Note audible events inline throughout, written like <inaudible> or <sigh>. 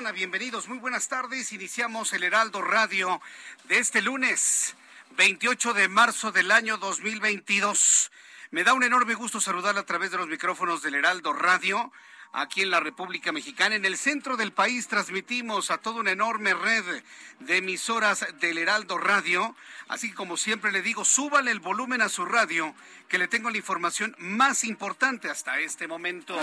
Bienvenidos, muy buenas tardes. Iniciamos el Heraldo Radio de este lunes, 28 de marzo del año 2022. Me da un enorme gusto saludarla a través de los micrófonos del Heraldo Radio. Aquí en la República Mexicana, en el centro del país, transmitimos a toda una enorme red de emisoras del Heraldo Radio. Así que, como siempre le digo, súbale el volumen a su radio, que le tengo la información más importante hasta este momento.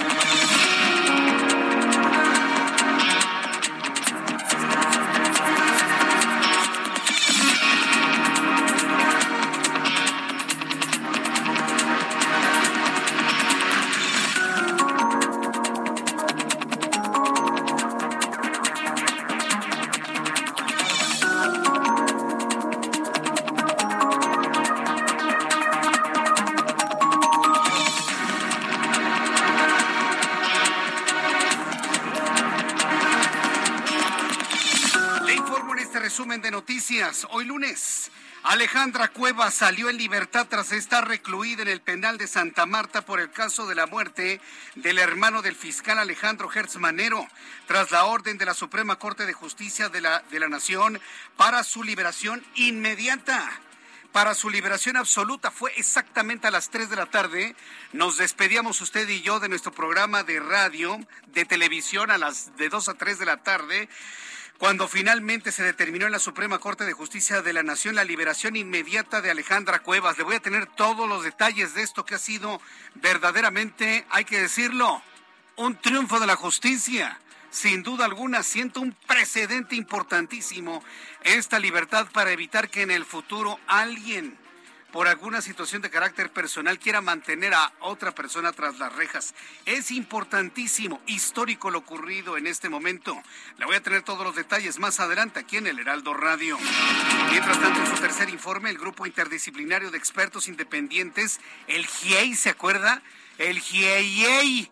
Hoy lunes, Alejandra Cuevas salió en libertad tras estar recluida en el penal de Santa Marta por el caso de la muerte del hermano del fiscal Alejandro Hertz Manero, tras la orden de la Suprema Corte de Justicia de la, de la Nación para su liberación inmediata para su liberación absoluta. Fue exactamente a las 3 de la tarde. Nos despedíamos usted y yo de nuestro programa de radio, de televisión a las de 2 a 3 de la tarde. Cuando finalmente se determinó en la Suprema Corte de Justicia de la Nación la liberación inmediata de Alejandra Cuevas. Le voy a tener todos los detalles de esto que ha sido verdaderamente, hay que decirlo, un triunfo de la justicia. Sin duda alguna, siento un precedente importantísimo esta libertad para evitar que en el futuro alguien, por alguna situación de carácter personal, quiera mantener a otra persona tras las rejas. Es importantísimo, histórico lo ocurrido en este momento. Le voy a tener todos los detalles más adelante aquí en el Heraldo Radio. Mientras tanto, en su tercer informe, el Grupo Interdisciplinario de Expertos Independientes, el GIEI, ¿se acuerda? El GIEI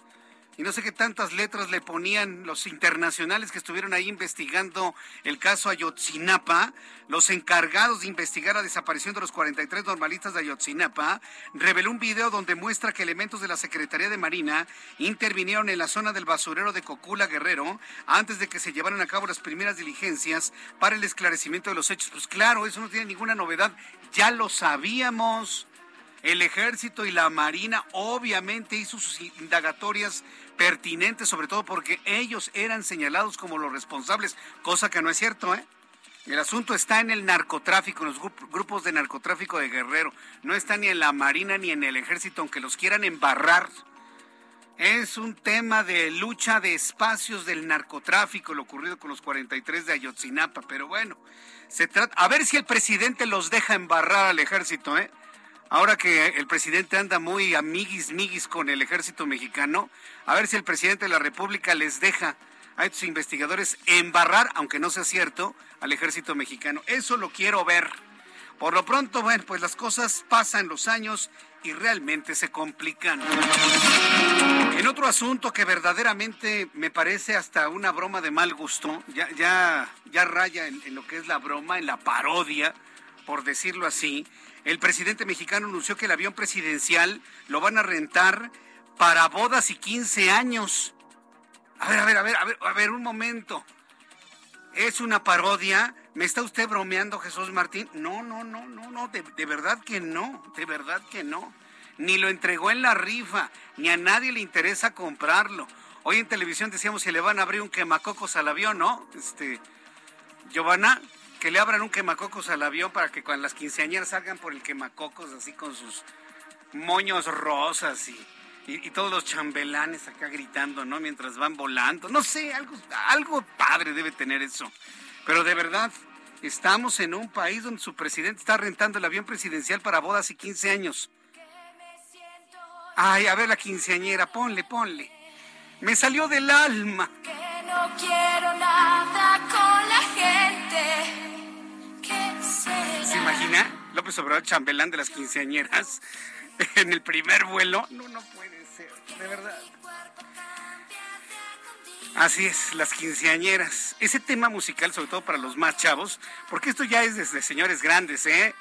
y no sé qué tantas letras le ponían los internacionales que estuvieron ahí investigando el caso Ayotzinapa, los encargados de investigar la desaparición de los 43 normalistas de Ayotzinapa, reveló un video donde muestra que elementos de la Secretaría de Marina intervinieron en la zona del basurero de Cocula Guerrero antes de que se llevaran a cabo las primeras diligencias para el esclarecimiento de los hechos. Pues claro, eso no tiene ninguna novedad, ya lo sabíamos. El ejército y la marina obviamente hizo sus indagatorias pertinentes, sobre todo porque ellos eran señalados como los responsables, cosa que no es cierto, ¿eh? El asunto está en el narcotráfico, en los gru- grupos de narcotráfico de Guerrero. No está ni en la Marina ni en el Ejército, aunque los quieran embarrar. Es un tema de lucha de espacios del narcotráfico, lo ocurrido con los 43 de Ayotzinapa. Pero bueno, se trata. A ver si el presidente los deja embarrar al ejército, ¿eh? Ahora que el presidente anda muy amiguis, miguis con el ejército mexicano, a ver si el presidente de la República les deja a estos investigadores embarrar, aunque no sea cierto, al ejército mexicano. Eso lo quiero ver. Por lo pronto, bueno, pues las cosas pasan los años y realmente se complican. En otro asunto que verdaderamente me parece hasta una broma de mal gusto, ya, ya, ya raya en, en lo que es la broma, en la parodia, por decirlo así, el presidente mexicano anunció que el avión presidencial lo van a rentar para bodas y 15 años. A ver, a ver, a ver, a ver, a ver, un momento. ¿Es una parodia? ¿Me está usted bromeando, Jesús Martín? No, no, no, no, no, de, de verdad que no, de verdad que no. Ni lo entregó en la rifa, ni a nadie le interesa comprarlo. Hoy en televisión decíamos que le van a abrir un quemacocos al avión, ¿no? Este, Giovanna, que le abran un quemacocos al avión para que cuando las quinceañeras salgan por el quemacocos así con sus moños rosas y, y, todos los chambelanes acá gritando, ¿no? Mientras van volando. No sé, algo, algo padre debe tener eso. Pero de verdad, estamos en un país donde su presidente está rentando el avión presidencial para bodas y 15 años. Ay, a ver la quinceañera, ponle, ponle. Me salió del alma. Que no quiero nada con López Obrador chambelán de las quinceañeras <laughs> en el primer vuelo. No, no puede ser, de verdad. Así es, las quinceañeras. Ese tema musical, sobre todo para los más chavos, porque esto ya es desde señores grandes, ¿eh?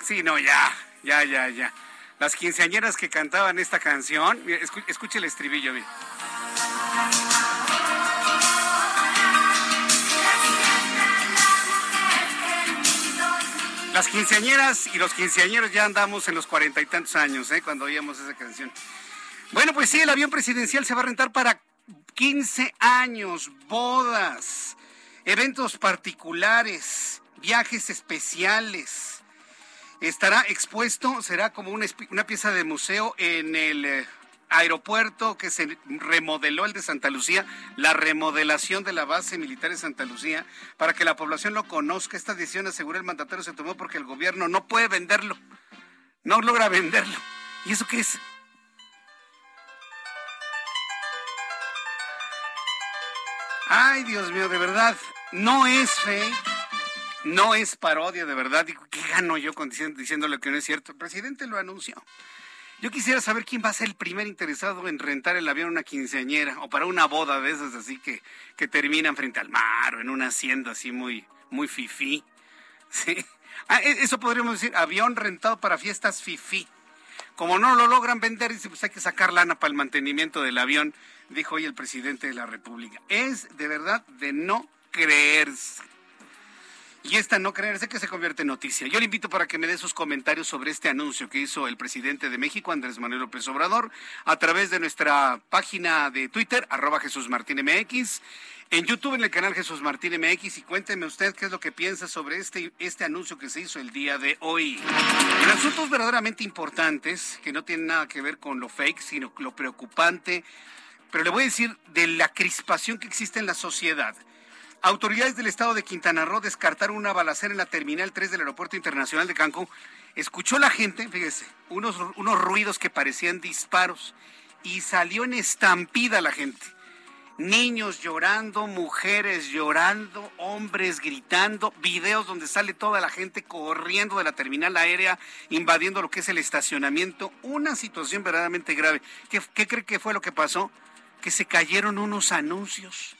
Sí, no, ya, ya, ya, ya. Las quinceañeras que cantaban esta canción, escuche el estribillo, bien. Las quinceañeras y los quinceañeros ya andamos en los cuarenta y tantos años, ¿eh? cuando oíamos esa canción. Bueno, pues sí, el avión presidencial se va a rentar para 15 años, bodas, eventos particulares, viajes especiales. Estará expuesto, será como una, una pieza de museo en el eh, aeropuerto que se remodeló el de Santa Lucía, la remodelación de la base militar de Santa Lucía, para que la población lo conozca. Esta decisión, asegura el mandatario, se tomó porque el gobierno no puede venderlo, no logra venderlo. ¿Y eso qué es? Ay, Dios mío, de verdad, no es fake, no es parodia, de verdad. ¿qué gano yo con diciendo, lo que no es cierto? El presidente lo anunció. Yo quisiera saber quién va a ser el primer interesado en rentar el avión a una quinceañera o para una boda de esas así que, que terminan frente al mar o en una hacienda así muy, muy fifí. <laughs> ¿Sí? Ah, e, eso podríamos decir, avión rentado para fiestas fifí. Como no lo logran vender, dice, pues hay que sacar lana para el mantenimiento del avión, dijo hoy el presidente de la República. Es de verdad de no creerse y esta no creerse que se convierte en noticia. Yo le invito para que me dé sus comentarios sobre este anuncio que hizo el presidente de México, Andrés Manuel López Obrador, a través de nuestra página de Twitter, arroba Jesús Martín MX, en YouTube en el canal Jesús Martín MX y cuénteme usted qué es lo que piensa sobre este, este anuncio que se hizo el día de hoy. En asuntos verdaderamente importantes, que no tienen nada que ver con lo fake, sino lo preocupante, pero le voy a decir de la crispación que existe en la sociedad. Autoridades del estado de Quintana Roo descartaron una balacera en la terminal 3 del Aeropuerto Internacional de Cancún. Escuchó la gente, fíjese, unos, unos ruidos que parecían disparos y salió en estampida la gente. Niños llorando, mujeres llorando, hombres gritando, videos donde sale toda la gente corriendo de la terminal aérea, invadiendo lo que es el estacionamiento. Una situación verdaderamente grave. ¿Qué, qué cree que fue lo que pasó? Que se cayeron unos anuncios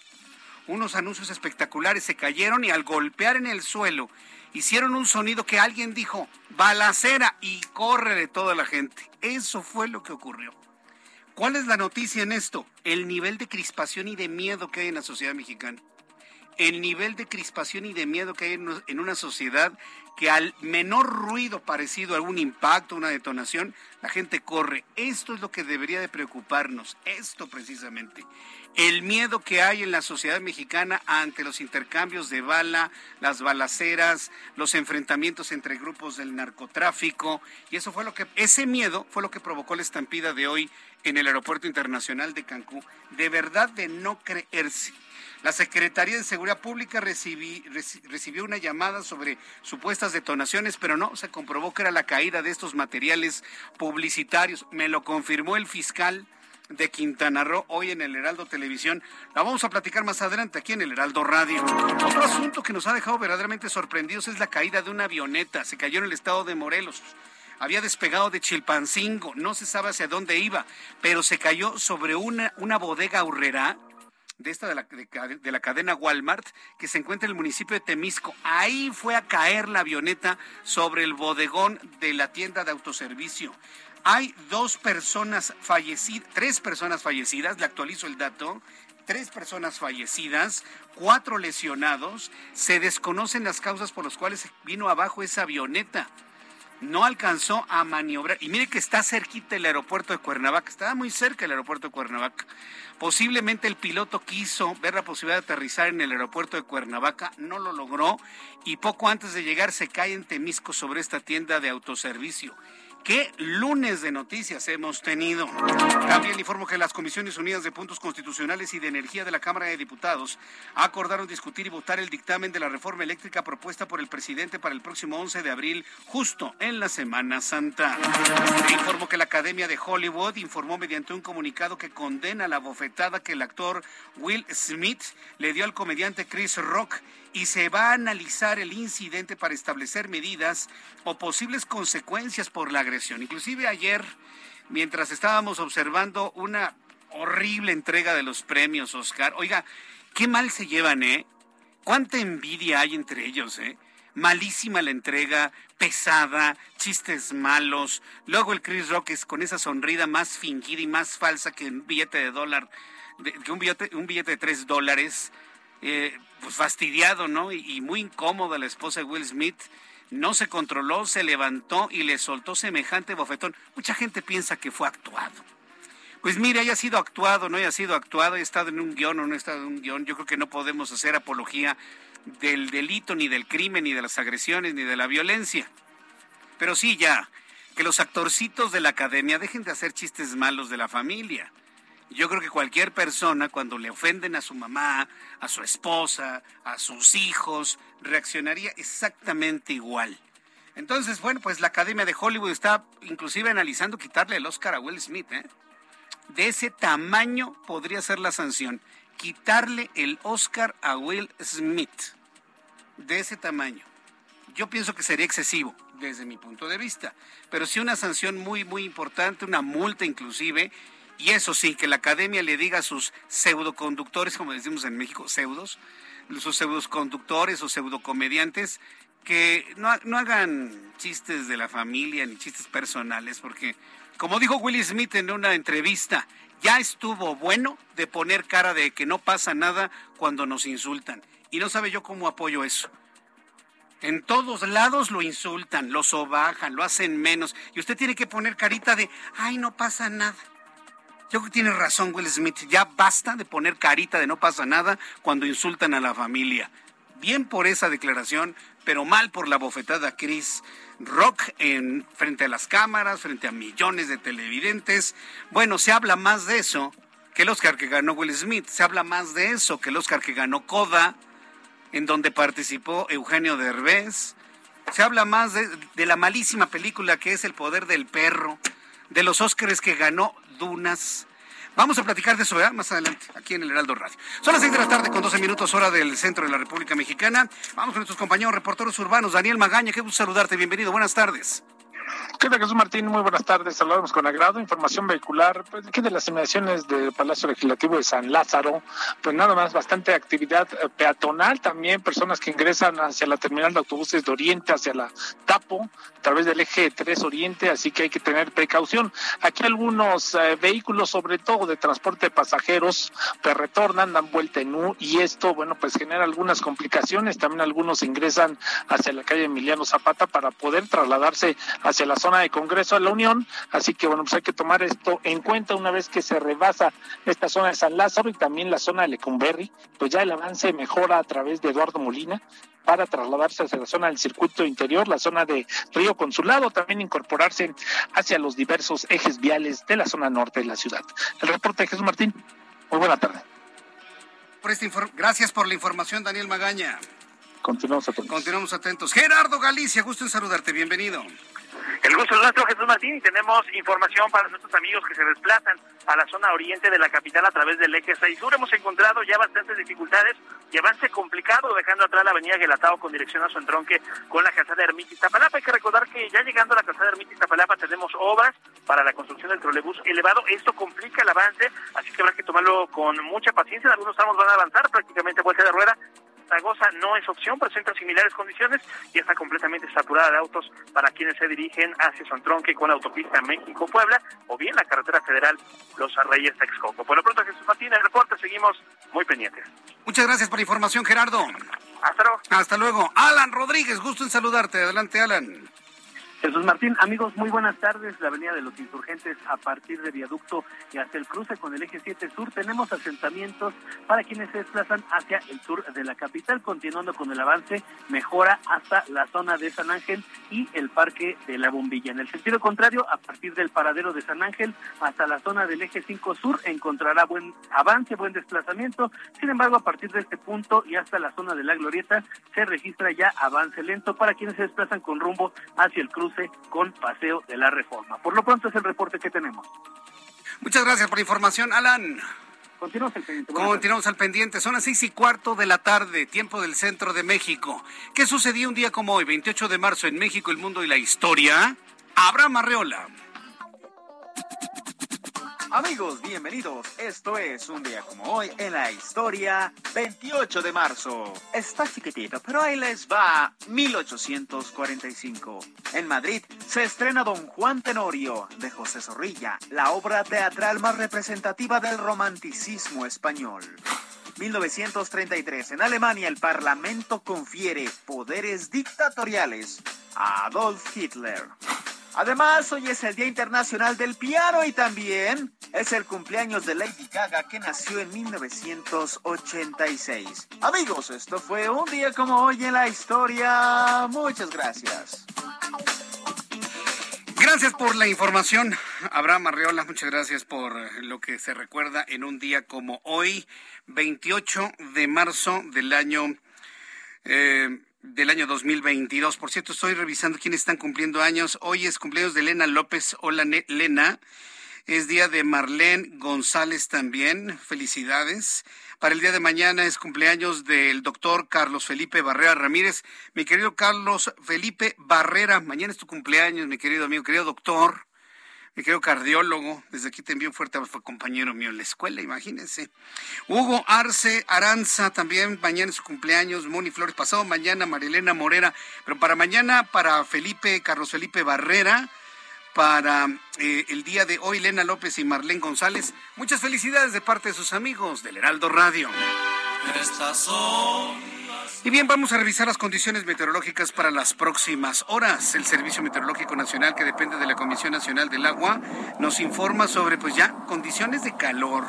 unos anuncios espectaculares se cayeron y al golpear en el suelo hicieron un sonido que alguien dijo, balacera, y corre de toda la gente. Eso fue lo que ocurrió. ¿Cuál es la noticia en esto? El nivel de crispación y de miedo que hay en la sociedad mexicana. El nivel de crispación y de miedo que hay en una sociedad que al menor ruido parecido a algún impacto, una detonación, la gente corre. Esto es lo que debería de preocuparnos, esto precisamente el miedo que hay en la sociedad mexicana ante los intercambios de bala, las balaceras, los enfrentamientos entre grupos del narcotráfico, y eso fue lo que ese miedo fue lo que provocó la estampida de hoy en el Aeropuerto Internacional de Cancún, de verdad de no creerse. La Secretaría de Seguridad Pública recibió una llamada sobre supuestas detonaciones, pero no, se comprobó que era la caída de estos materiales publicitarios. Me lo confirmó el fiscal de Quintana Roo hoy en el Heraldo Televisión. La vamos a platicar más adelante aquí en el Heraldo Radio. Otro asunto que nos ha dejado verdaderamente sorprendidos es la caída de una avioneta. Se cayó en el estado de Morelos. Había despegado de Chilpancingo, no se sabe hacia dónde iba, pero se cayó sobre una, una bodega urrera de esta de la, de la, cadena Walmart que se encuentra en el municipio de Temisco. Ahí fue a caer la avioneta sobre el bodegón de la tienda de autoservicio. Hay dos personas fallecidas, tres personas fallecidas, le actualizo el dato, tres personas fallecidas, cuatro lesionados. Se desconocen las causas por las cuales vino abajo esa avioneta. No alcanzó a maniobrar. Y mire que está cerquita el aeropuerto de Cuernavaca. Estaba muy cerca el aeropuerto de Cuernavaca. Posiblemente el piloto quiso ver la posibilidad de aterrizar en el aeropuerto de Cuernavaca, no lo logró y poco antes de llegar se cae en Temisco sobre esta tienda de autoservicio. ¿Qué lunes de noticias hemos tenido? También informo que las Comisiones Unidas de Puntos Constitucionales y de Energía de la Cámara de Diputados acordaron discutir y votar el dictamen de la reforma eléctrica propuesta por el presidente para el próximo 11 de abril, justo en la Semana Santa. Informo que la Academia de Hollywood informó mediante un comunicado que condena la bofetada que el actor Will Smith le dio al comediante Chris Rock y se va a analizar el incidente para establecer medidas o posibles consecuencias por la agresión. Inclusive ayer, mientras estábamos observando una horrible entrega de los premios Oscar, oiga, qué mal se llevan, ¿eh? Cuánta envidia hay entre ellos, ¿eh? Malísima la entrega, pesada, chistes malos. Luego el Chris Rock es con esa sonrida más fingida y más falsa que un billete de dólar, que un billete, un billete de tres dólares. Eh, pues fastidiado, ¿no? Y, muy incómoda la esposa de Will Smith. No se controló, se levantó y le soltó semejante bofetón. Mucha gente piensa que fue actuado. Pues mire, haya sido actuado, no haya sido actuado, haya estado en un guion o no ha estado en un guion, yo creo que no podemos hacer apología del delito, ni del crimen, ni de las agresiones, ni de la violencia. Pero sí ya, que los actorcitos de la academia dejen de hacer chistes malos de la familia. Yo creo que cualquier persona cuando le ofenden a su mamá, a su esposa, a sus hijos, reaccionaría exactamente igual. Entonces, bueno, pues la Academia de Hollywood está inclusive analizando quitarle el Oscar a Will Smith. ¿eh? De ese tamaño podría ser la sanción. Quitarle el Oscar a Will Smith. De ese tamaño. Yo pienso que sería excesivo desde mi punto de vista. Pero sí una sanción muy, muy importante, una multa inclusive y eso sí, que la academia le diga a sus pseudoconductores, como decimos en México, pseudos, sus pseudoconductores o pseudocomediantes, que no, no hagan chistes de la familia ni chistes personales, porque, como dijo Will Smith en una entrevista, ya estuvo bueno de poner cara de que no pasa nada cuando nos insultan. Y no sabe yo cómo apoyo eso. En todos lados lo insultan, lo sobajan, lo hacen menos. Y usted tiene que poner carita de, ay, no pasa nada. Yo creo que tiene razón Will Smith. Ya basta de poner carita de no pasa nada cuando insultan a la familia. Bien por esa declaración, pero mal por la bofetada Chris Rock en frente a las cámaras, frente a millones de televidentes. Bueno, se habla más de eso que el Oscar que ganó Will Smith. Se habla más de eso que el Oscar que ganó Coda, en donde participó Eugenio Derbez. Se habla más de, de la malísima película que es El Poder del Perro, de los Oscars que ganó Dunas. Vamos a platicar de eso más adelante, aquí en el Heraldo Radio. Son las seis de la tarde con 12 minutos hora del centro de la República Mexicana. Vamos con nuestros compañeros reporteros urbanos. Daniel Magaña, qué gusto saludarte. Bienvenido. Buenas tardes. ¿Qué tal, Jesús Martín? Muy buenas tardes. Saludamos con agrado. Información vehicular, pues de las inmediaciones del Palacio Legislativo de San Lázaro, pues nada más bastante actividad eh, peatonal también, personas que ingresan hacia la terminal de autobuses de Oriente, hacia la Tapo, a través del eje 3 Oriente, así que hay que tener precaución. Aquí algunos eh, vehículos, sobre todo de transporte de pasajeros, pues retornan, dan vuelta en U y esto, bueno, pues genera algunas complicaciones. También algunos ingresan hacia la calle Emiliano Zapata para poder trasladarse hacia la zona de Congreso de la Unión, así que bueno, pues hay que tomar esto en cuenta una vez que se rebasa esta zona de San Lázaro y también la zona de Lecumberri, pues ya el avance mejora a través de Eduardo Molina para trasladarse hacia la zona del circuito interior, la zona de Río Consulado, también incorporarse hacia los diversos ejes viales de la zona norte de la ciudad. El reporte de Jesús Martín, muy buena tarde. Por este Gracias por la información, Daniel Magaña. Continuamos atentos. Continuamos atentos. Gerardo Galicia, gusto en saludarte, bienvenido. El gusto es nuestro, Jesús Martín, y tenemos información para nuestros amigos que se desplazan a la zona oriente de la capital a través del eje 6 sur. Hemos encontrado ya bastantes dificultades y avance complicado, dejando atrás la avenida Gelatao con dirección a su entronque con la calzada Ermita Iztapalapa. Hay que recordar que ya llegando a la calzada Ermita Iztapalapa tenemos obras para la construcción del trolebús elevado. Esto complica el avance, así que habrá que tomarlo con mucha paciencia. En algunos tramos van a avanzar prácticamente vuelta de rueda Zaragoza no es opción, presenta similares condiciones y está completamente saturada de autos para quienes se dirigen hacia Tronque con la autopista México-Puebla o bien la carretera federal Los Arreyes Texcoco. Por lo pronto, Jesús Martín, el reporte, seguimos muy pendientes. Muchas gracias por la información, Gerardo. Hasta luego. Hasta luego. Alan Rodríguez, gusto en saludarte. Adelante, Alan. Jesús Martín, amigos, muy buenas tardes. La Avenida de los Insurgentes a partir de Viaducto y hasta el cruce con el eje 7 Sur tenemos asentamientos para quienes se desplazan hacia el sur de la capital, continuando con el avance, mejora hasta la zona de San Ángel y el Parque de la Bombilla. En el sentido contrario, a partir del paradero de San Ángel hasta la zona del eje 5 Sur encontrará buen avance, buen desplazamiento. Sin embargo, a partir de este punto y hasta la zona de la Glorieta se registra ya avance lento para quienes se desplazan con rumbo hacia el cruce con Paseo de la Reforma. Por lo pronto es el reporte que tenemos. Muchas gracias por la información, Alan. Continuamos al pendiente. Continuamos al pendiente. Son las seis y cuarto de la tarde, tiempo del centro de México. ¿Qué sucedió un día como hoy, 28 de marzo, en México, el mundo y la historia? Abraham Arreola. Amigos, bienvenidos. Esto es un día como hoy en la historia, 28 de marzo. Está chiquitito, pero ahí les va 1845. En Madrid se estrena Don Juan Tenorio de José Zorrilla, la obra teatral más representativa del romanticismo español. 1933. En Alemania el Parlamento confiere poderes dictatoriales a Adolf Hitler. Además, hoy es el Día Internacional del Piano y también es el cumpleaños de Lady Gaga que nació en 1986. Amigos, esto fue un día como hoy en la historia. Muchas gracias. Gracias por la información, Abraham Arreola. Muchas gracias por lo que se recuerda en un día como hoy, 28 de marzo del año. Eh, del año 2022. Por cierto, estoy revisando quiénes están cumpliendo años. Hoy es cumpleaños de Elena López. Hola, Lena. Es día de Marlene González también. Felicidades. Para el día de mañana es cumpleaños del doctor Carlos Felipe Barrera Ramírez. Mi querido Carlos Felipe Barrera, mañana es tu cumpleaños, mi querido amigo, querido doctor mi querido cardiólogo, desde aquí te envío un fuerte abrazo, compañero mío en la escuela, imagínense. Hugo Arce Aranza, también mañana es su cumpleaños, Moni Flores, pasado mañana Marilena Morera, pero para mañana, para Felipe, Carlos Felipe Barrera, para eh, el día de hoy, Lena López y Marlene González. Muchas felicidades de parte de sus amigos del Heraldo Radio. Estas son y bien, vamos a revisar las condiciones meteorológicas para las próximas horas. El Servicio Meteorológico Nacional, que depende de la Comisión Nacional del Agua, nos informa sobre pues ya condiciones de calor.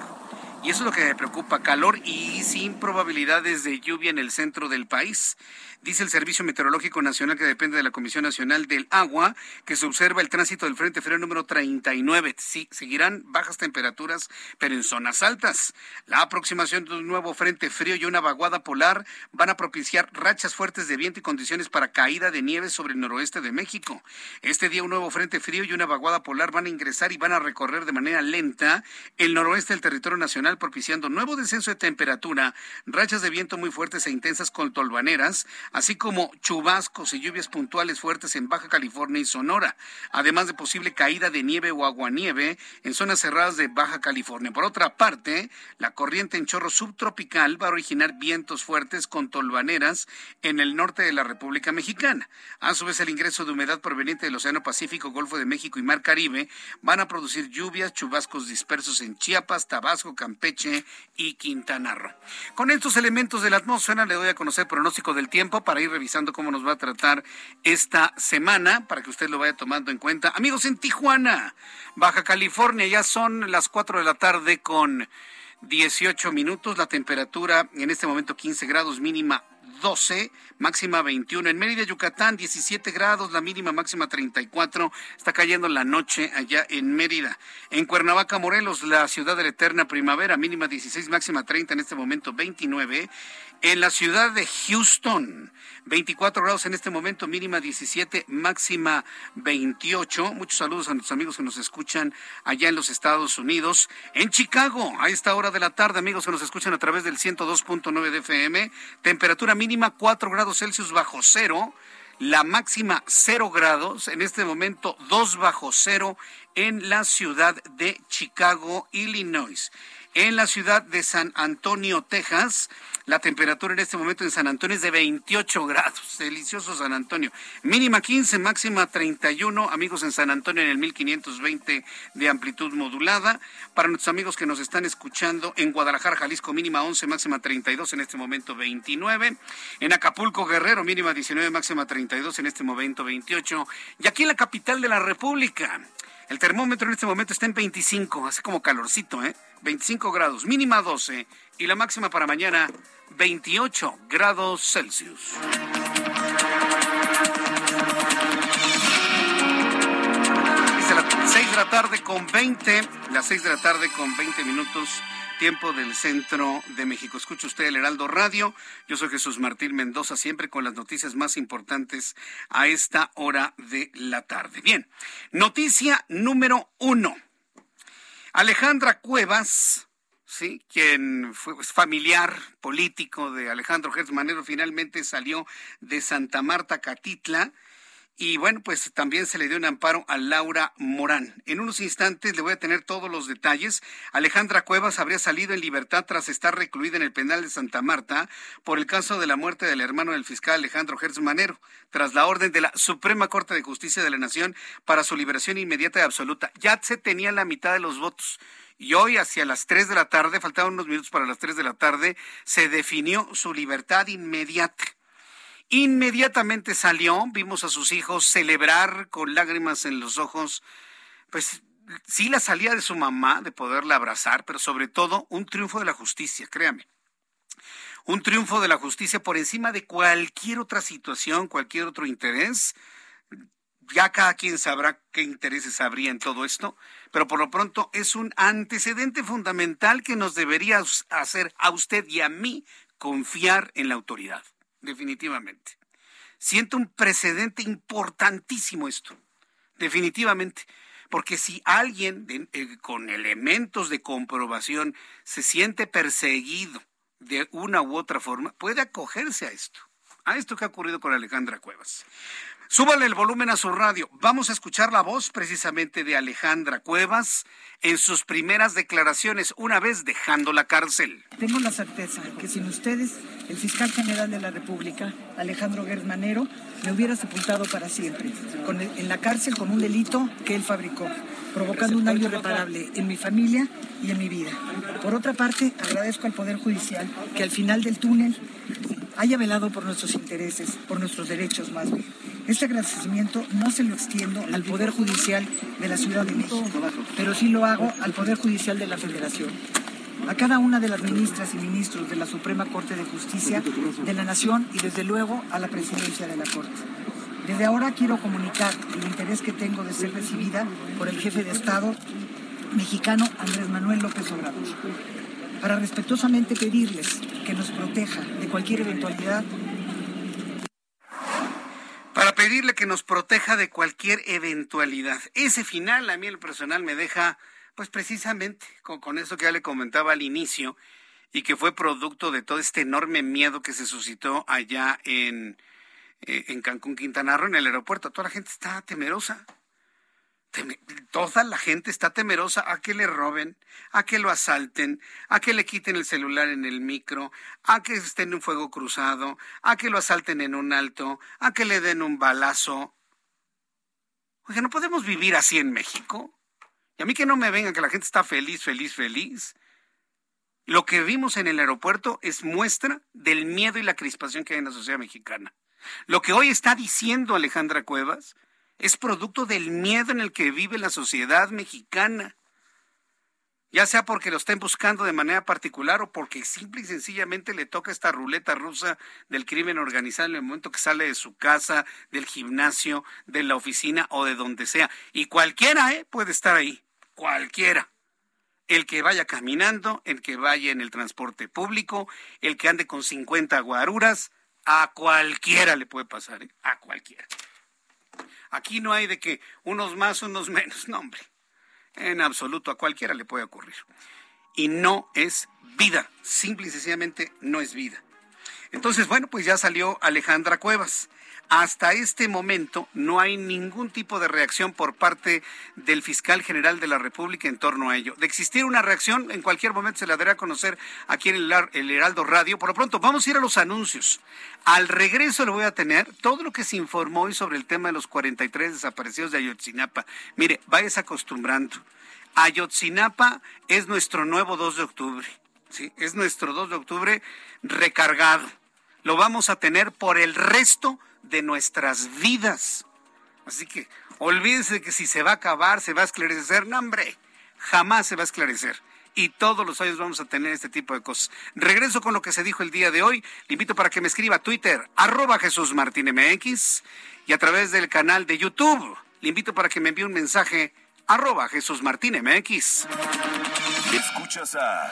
Y eso es lo que me preocupa, calor y sin probabilidades de lluvia en el centro del país. Dice el Servicio Meteorológico Nacional que depende de la Comisión Nacional del Agua que se observa el tránsito del Frente Frío número 39. Sí, seguirán bajas temperaturas, pero en zonas altas. La aproximación de un nuevo Frente Frío y una vaguada polar van a propiciar rachas fuertes de viento y condiciones para caída de nieve sobre el noroeste de México. Este día un nuevo Frente Frío y una vaguada polar van a ingresar y van a recorrer de manera lenta el noroeste del territorio nacional propiciando nuevo descenso de temperatura, rachas de viento muy fuertes e intensas con tolvaneras, así como chubascos y lluvias puntuales fuertes en Baja California y Sonora, además de posible caída de nieve o aguanieve en zonas cerradas de Baja California. Por otra parte, la corriente en chorro subtropical va a originar vientos fuertes con tolvaneras en el norte de la República Mexicana. A su vez, el ingreso de humedad proveniente del Océano Pacífico, Golfo de México y Mar Caribe van a producir lluvias, chubascos dispersos en Chiapas, Tabasco, Campeche y Quintana Roo. Con estos elementos de la atmósfera le doy a conocer pronóstico del tiempo para ir revisando cómo nos va a tratar esta semana, para que usted lo vaya tomando en cuenta. Amigos, en Tijuana, Baja California, ya son las 4 de la tarde con 18 minutos, la temperatura en este momento 15 grados mínima 12, máxima 21. En Mérida, Yucatán, 17 grados, la mínima máxima 34. Está cayendo la noche allá en Mérida. En Cuernavaca, Morelos, la ciudad de la eterna primavera, mínima 16, máxima 30, en este momento 29. En la ciudad de Houston, 24 grados en este momento, mínima 17, máxima 28. Muchos saludos a nuestros amigos que nos escuchan allá en los Estados Unidos. En Chicago, a esta hora de la tarde, amigos que nos escuchan a través del 102.9 de FM, temperatura mínima 4 grados Celsius bajo cero. La máxima 0 grados, en este momento 2 bajo cero en la ciudad de Chicago, Illinois. En la ciudad de San Antonio, Texas, la temperatura en este momento en San Antonio es de 28 grados. Delicioso San Antonio. Mínima 15, máxima 31. Amigos en San Antonio en el 1520 de amplitud modulada. Para nuestros amigos que nos están escuchando en Guadalajara, Jalisco, mínima 11, máxima 32, en este momento 29. En Acapulco, Guerrero, mínima 19, máxima 32, en este momento 28. Y aquí en la capital de la República. El termómetro en este momento está en 25, hace como calorcito, ¿eh? 25 grados, mínima 12 y la máxima para mañana 28 grados Celsius. Es las 6 de la tarde con 20, las 6 de la tarde con 20 minutos tiempo del centro de México. Escucha usted el Heraldo Radio. Yo soy Jesús Martín Mendoza, siempre con las noticias más importantes a esta hora de la tarde. Bien, noticia número uno. Alejandra Cuevas, sí, quien fue familiar político de Alejandro Gertz Manero, finalmente salió de Santa Marta, Catitla. Y bueno, pues también se le dio un amparo a Laura Morán. En unos instantes le voy a tener todos los detalles. Alejandra Cuevas habría salido en libertad tras estar recluida en el penal de Santa Marta por el caso de la muerte del hermano del fiscal Alejandro Gertz Manero, tras la orden de la Suprema Corte de Justicia de la Nación para su liberación inmediata y absoluta. Ya se tenía la mitad de los votos. Y hoy, hacia las 3 de la tarde, faltaban unos minutos para las 3 de la tarde, se definió su libertad inmediata. Inmediatamente salió, vimos a sus hijos celebrar con lágrimas en los ojos, pues sí la salida de su mamá, de poderla abrazar, pero sobre todo un triunfo de la justicia, créame. Un triunfo de la justicia por encima de cualquier otra situación, cualquier otro interés. Ya cada quien sabrá qué intereses habría en todo esto, pero por lo pronto es un antecedente fundamental que nos debería hacer a usted y a mí confiar en la autoridad definitivamente. Siento un precedente importantísimo esto, definitivamente, porque si alguien eh, con elementos de comprobación se siente perseguido de una u otra forma, puede acogerse a esto, a esto que ha ocurrido con Alejandra Cuevas. Súbale el volumen a su radio. Vamos a escuchar la voz precisamente de Alejandra Cuevas en sus primeras declaraciones una vez dejando la cárcel. Tengo la certeza que sin ustedes, el fiscal general de la República, Alejandro Germanero, me hubiera sepultado para siempre, en la cárcel con un delito que él fabricó, provocando un daño irreparable en mi familia y en mi vida. Por otra parte, agradezco al Poder Judicial que al final del túnel haya velado por nuestros intereses, por nuestros derechos más bien. Este agradecimiento no se lo extiendo al Poder Judicial de la Ciudad de México, pero sí lo hago al Poder Judicial de la Federación. A cada una de las ministras y ministros de la Suprema Corte de Justicia de la Nación y desde luego a la presidencia de la Corte. Desde ahora quiero comunicar el interés que tengo de ser recibida por el jefe de Estado mexicano Andrés Manuel López Obrador, para respetuosamente pedirles que nos proteja de cualquier eventualidad pedirle que nos proteja de cualquier eventualidad. Ese final a mí el personal me deja, pues precisamente con, eso que ya le comentaba al inicio y que fue producto de todo este enorme miedo que se suscitó allá en, eh, en Cancún, Quintana Roo, en el aeropuerto. Toda la gente está temerosa toda la gente está temerosa a que le roben, a que lo asalten, a que le quiten el celular en el micro, a que esté en un fuego cruzado, a que lo asalten en un alto, a que le den un balazo. Oye, no podemos vivir así en México. Y a mí que no me venga que la gente está feliz, feliz, feliz. Lo que vimos en el aeropuerto es muestra del miedo y la crispación que hay en la sociedad mexicana. Lo que hoy está diciendo Alejandra Cuevas es producto del miedo en el que vive la sociedad mexicana. Ya sea porque lo estén buscando de manera particular o porque simple y sencillamente le toca esta ruleta rusa del crimen organizado en el momento que sale de su casa, del gimnasio, de la oficina o de donde sea. Y cualquiera ¿eh? puede estar ahí, cualquiera. El que vaya caminando, el que vaya en el transporte público, el que ande con 50 guaruras, a cualquiera le puede pasar, ¿eh? a cualquiera. Aquí no hay de que unos más, unos menos, no hombre. En absoluto, a cualquiera le puede ocurrir. Y no es vida, simple y sencillamente no es vida. Entonces, bueno, pues ya salió Alejandra Cuevas. Hasta este momento no hay ningún tipo de reacción por parte del fiscal general de la República en torno a ello. De existir una reacción, en cualquier momento se la dará a conocer aquí en el, Heraldo Radio. Por lo pronto, vamos a ir a los anuncios. Al regreso le voy a tener todo lo que se informó hoy sobre el tema de los 43 desaparecidos de Ayotzinapa. Mire, vayas acostumbrando. Ayotzinapa es nuestro nuevo 2 de octubre. ¿sí? Es nuestro 2 de octubre recargado. Lo vamos a tener por el resto de nuestras vidas. Así que olvídense de que si se va a acabar, se va a esclarecer. No, hombre, jamás se va a esclarecer. Y todos los años vamos a tener este tipo de cosas. Regreso con lo que se dijo el día de hoy. Le invito para que me escriba a Twitter, arroba Jesús Martín MX, y a través del canal de YouTube. Le invito para que me envíe un mensaje, arroba Jesús Martín MX. Escuchas a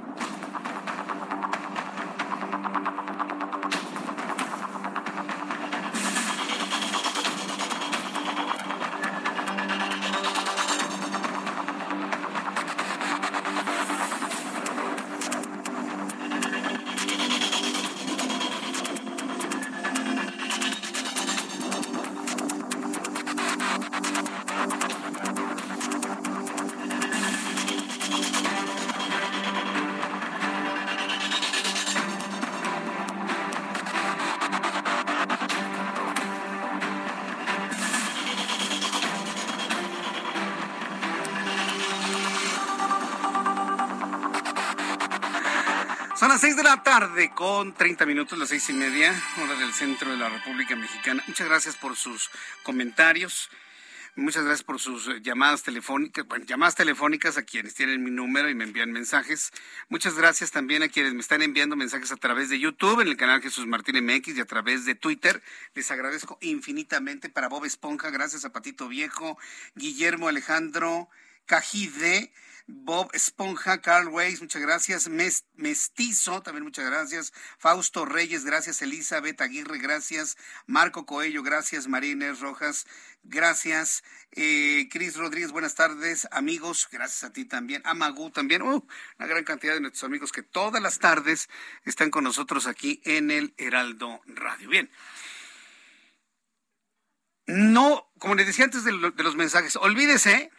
Con 30 minutos, las seis y media, hora del centro de la República Mexicana. Muchas gracias por sus comentarios. Muchas gracias por sus llamadas telefónicas, bueno, llamadas telefónicas a quienes tienen mi número y me envían mensajes. Muchas gracias también a quienes me están enviando mensajes a través de YouTube, en el canal Jesús Martín MX y a través de Twitter. Les agradezco infinitamente para Bob Esponja, gracias a Patito Viejo, Guillermo Alejandro Cajide, Bob Esponja, Carl Weiss, muchas gracias. Mestizo, también muchas gracias. Fausto Reyes, gracias. Elizabeth Aguirre, gracias. Marco Coello, gracias. María Inés Rojas, gracias. Eh, Cris Rodríguez, buenas tardes. Amigos, gracias a ti también. Amagú también. Uh, una gran cantidad de nuestros amigos que todas las tardes están con nosotros aquí en el Heraldo Radio. Bien. No, como les decía antes de, de los mensajes, olvídese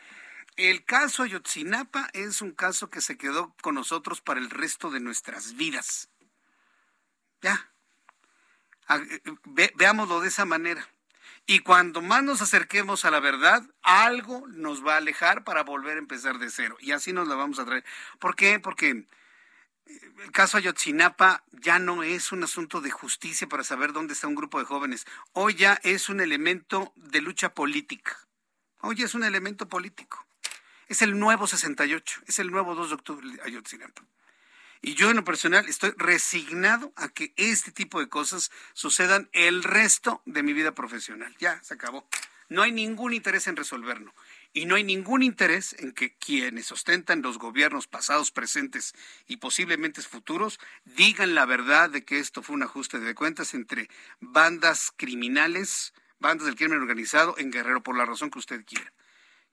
el caso Ayotzinapa es un caso que se quedó con nosotros para el resto de nuestras vidas. Ya. Eh, ve, veámoslo de esa manera. Y cuando más nos acerquemos a la verdad, algo nos va a alejar para volver a empezar de cero. Y así nos la vamos a traer. ¿Por qué? Porque eh, el caso Ayotzinapa ya no es un asunto de justicia para saber dónde está un grupo de jóvenes. Hoy ya es un elemento de lucha política. Hoy es un elemento político. Es el nuevo 68, es el nuevo 2 de octubre de Ayotzinapa. Y yo en lo personal estoy resignado a que este tipo de cosas sucedan el resto de mi vida profesional. Ya, se acabó. No hay ningún interés en resolverlo. Y no hay ningún interés en que quienes ostentan los gobiernos pasados, presentes y posiblemente futuros digan la verdad de que esto fue un ajuste de cuentas entre bandas criminales, bandas del crimen organizado en Guerrero, por la razón que usted quiera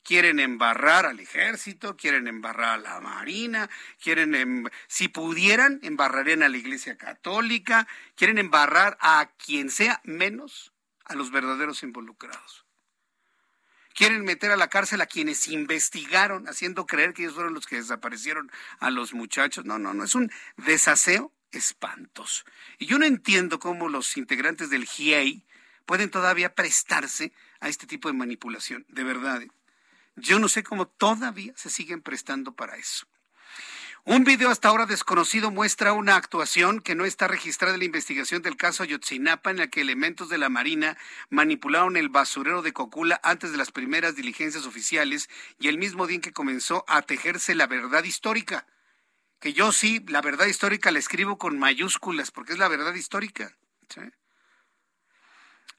quieren embarrar al ejército, quieren embarrar a la marina, quieren, em, si pudieran, embarrarían a la iglesia católica, quieren embarrar a quien sea menos a los verdaderos involucrados. Quieren meter a la cárcel a quienes investigaron, haciendo creer que ellos fueron los que desaparecieron a los muchachos. No, no, no, es un desaseo espantoso. Y yo no entiendo cómo los integrantes del GIEI pueden todavía prestarse a este tipo de manipulación, de verdad. ¿eh? Yo no sé cómo todavía se siguen prestando para eso. Un video hasta ahora desconocido muestra una actuación que no está registrada en la investigación del caso Ayotzinapa en la que elementos de la Marina manipularon el basurero de Cocula antes de las primeras diligencias oficiales y el mismo día en que comenzó a tejerse la verdad histórica. Que yo sí, la verdad histórica la escribo con mayúsculas porque es la verdad histórica.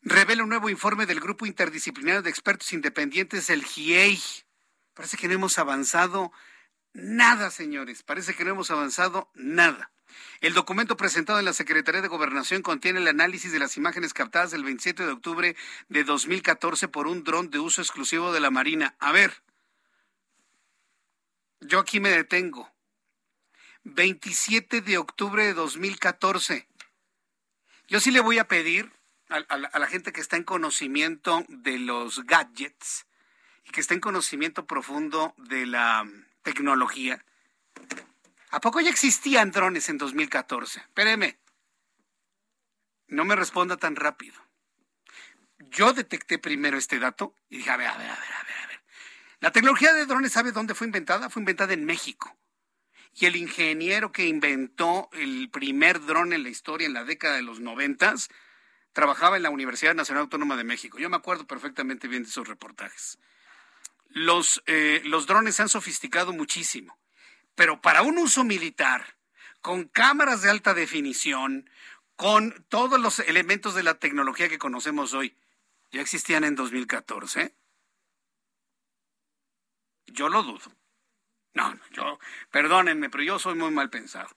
Revela un nuevo informe del Grupo Interdisciplinario de Expertos Independientes, el GIEI. Parece que no hemos avanzado Nada, señores. Parece que no hemos avanzado nada. El documento presentado en la Secretaría de Gobernación contiene el análisis de las imágenes captadas el 27 de octubre de 2014 por un dron de uso exclusivo de la Marina. A ver, yo aquí me detengo. 27 de octubre de 2014. Yo sí le voy a pedir a, la gente que está en conocimiento de los gadgets y que está en conocimiento profundo de la tecnología. ¿A poco ya existían drones en 2014? Espéreme. No me responda tan rápido. Yo detecté primero este dato y dije, a ver, a ver, a ver, a ver, a ver. La tecnología de drones, ¿sabe dónde fue inventada? Fue inventada en México. Y el ingeniero que inventó el primer dron en la historia en la década de los noventas trabajaba en la Universidad Nacional Autónoma de México. Yo me acuerdo perfectamente bien de esos reportajes los, eh, los drones se han sofisticado muchísimo, pero para un uso militar, con cámaras de alta definición, con todos los elementos de la tecnología que conocemos hoy, ya existían en 2014. Yo lo dudo. No, no, yo, perdónenme, pero yo soy muy mal pensado.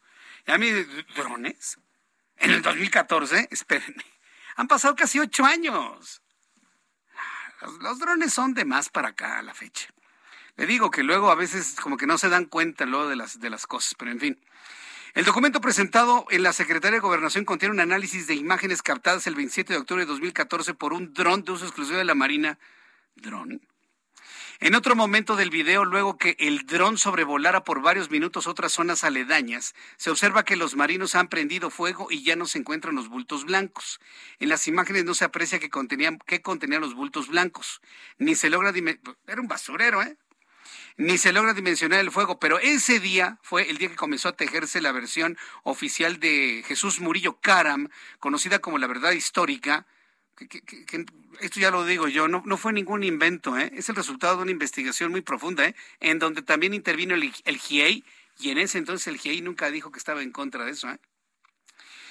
Y a mí, drones, en el 2014, espérenme, han pasado casi ocho años. Los, drones son de más para acá a la fecha. Le digo que luego a veces como que no se dan cuenta luego de las, de las cosas, pero en fin. El documento presentado en la Secretaría de Gobernación contiene un análisis de imágenes captadas el 27 de octubre de 2014 por un dron de uso exclusivo de la Marina. ¿Dron? En otro momento del video, luego que el dron sobrevolara por varios minutos otras zonas aledañas, se observa que los marinos han prendido fuego y ya no se encuentran los bultos blancos. En las imágenes no se aprecia que contenían, contenían los bultos blancos. Ni se logra era un basurero, ¿eh? Ni se logra dimensionar el fuego, pero ese día fue el día que comenzó a tejerse la versión oficial de Jesús Murillo Caram, conocida como la verdad histórica, esto ya lo digo yo, no, no fue ningún invento, ¿eh? es el resultado de una investigación muy profunda, ¿eh? en donde también intervino el, el GIEI, y en ese entonces el GIEI nunca dijo que estaba en contra de eso. ¿eh?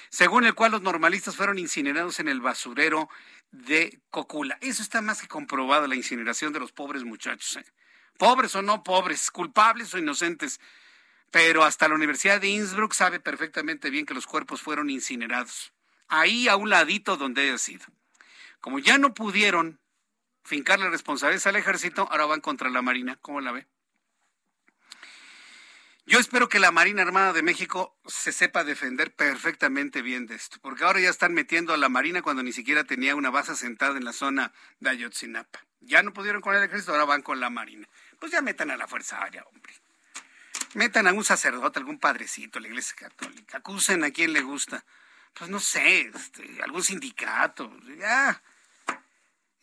Según el cual los normalistas fueron incinerados en el basurero de Cocula. Eso está más que comprobado, la incineración de los pobres muchachos. Pobres o no pobres, culpables o inocentes. Pero hasta la Universidad de Innsbruck sabe perfectamente bien que los cuerpos fueron incinerados. Ahí a un ladito donde haya sido. Como ya no pudieron fincarle responsabilidades al ejército, ahora van contra la Marina. ¿Cómo la ve? Yo espero que la Marina Armada de México se sepa defender perfectamente bien de esto, porque ahora ya están metiendo a la Marina cuando ni siquiera tenía una base sentada en la zona de Ayotzinapa. Ya no pudieron con el ejército, ahora van con la Marina. Pues ya metan a la Fuerza Aérea, hombre. Metan a un sacerdote, algún padrecito, la Iglesia Católica. Acusen a quien le gusta. Pues no sé, este, algún sindicato. Ya,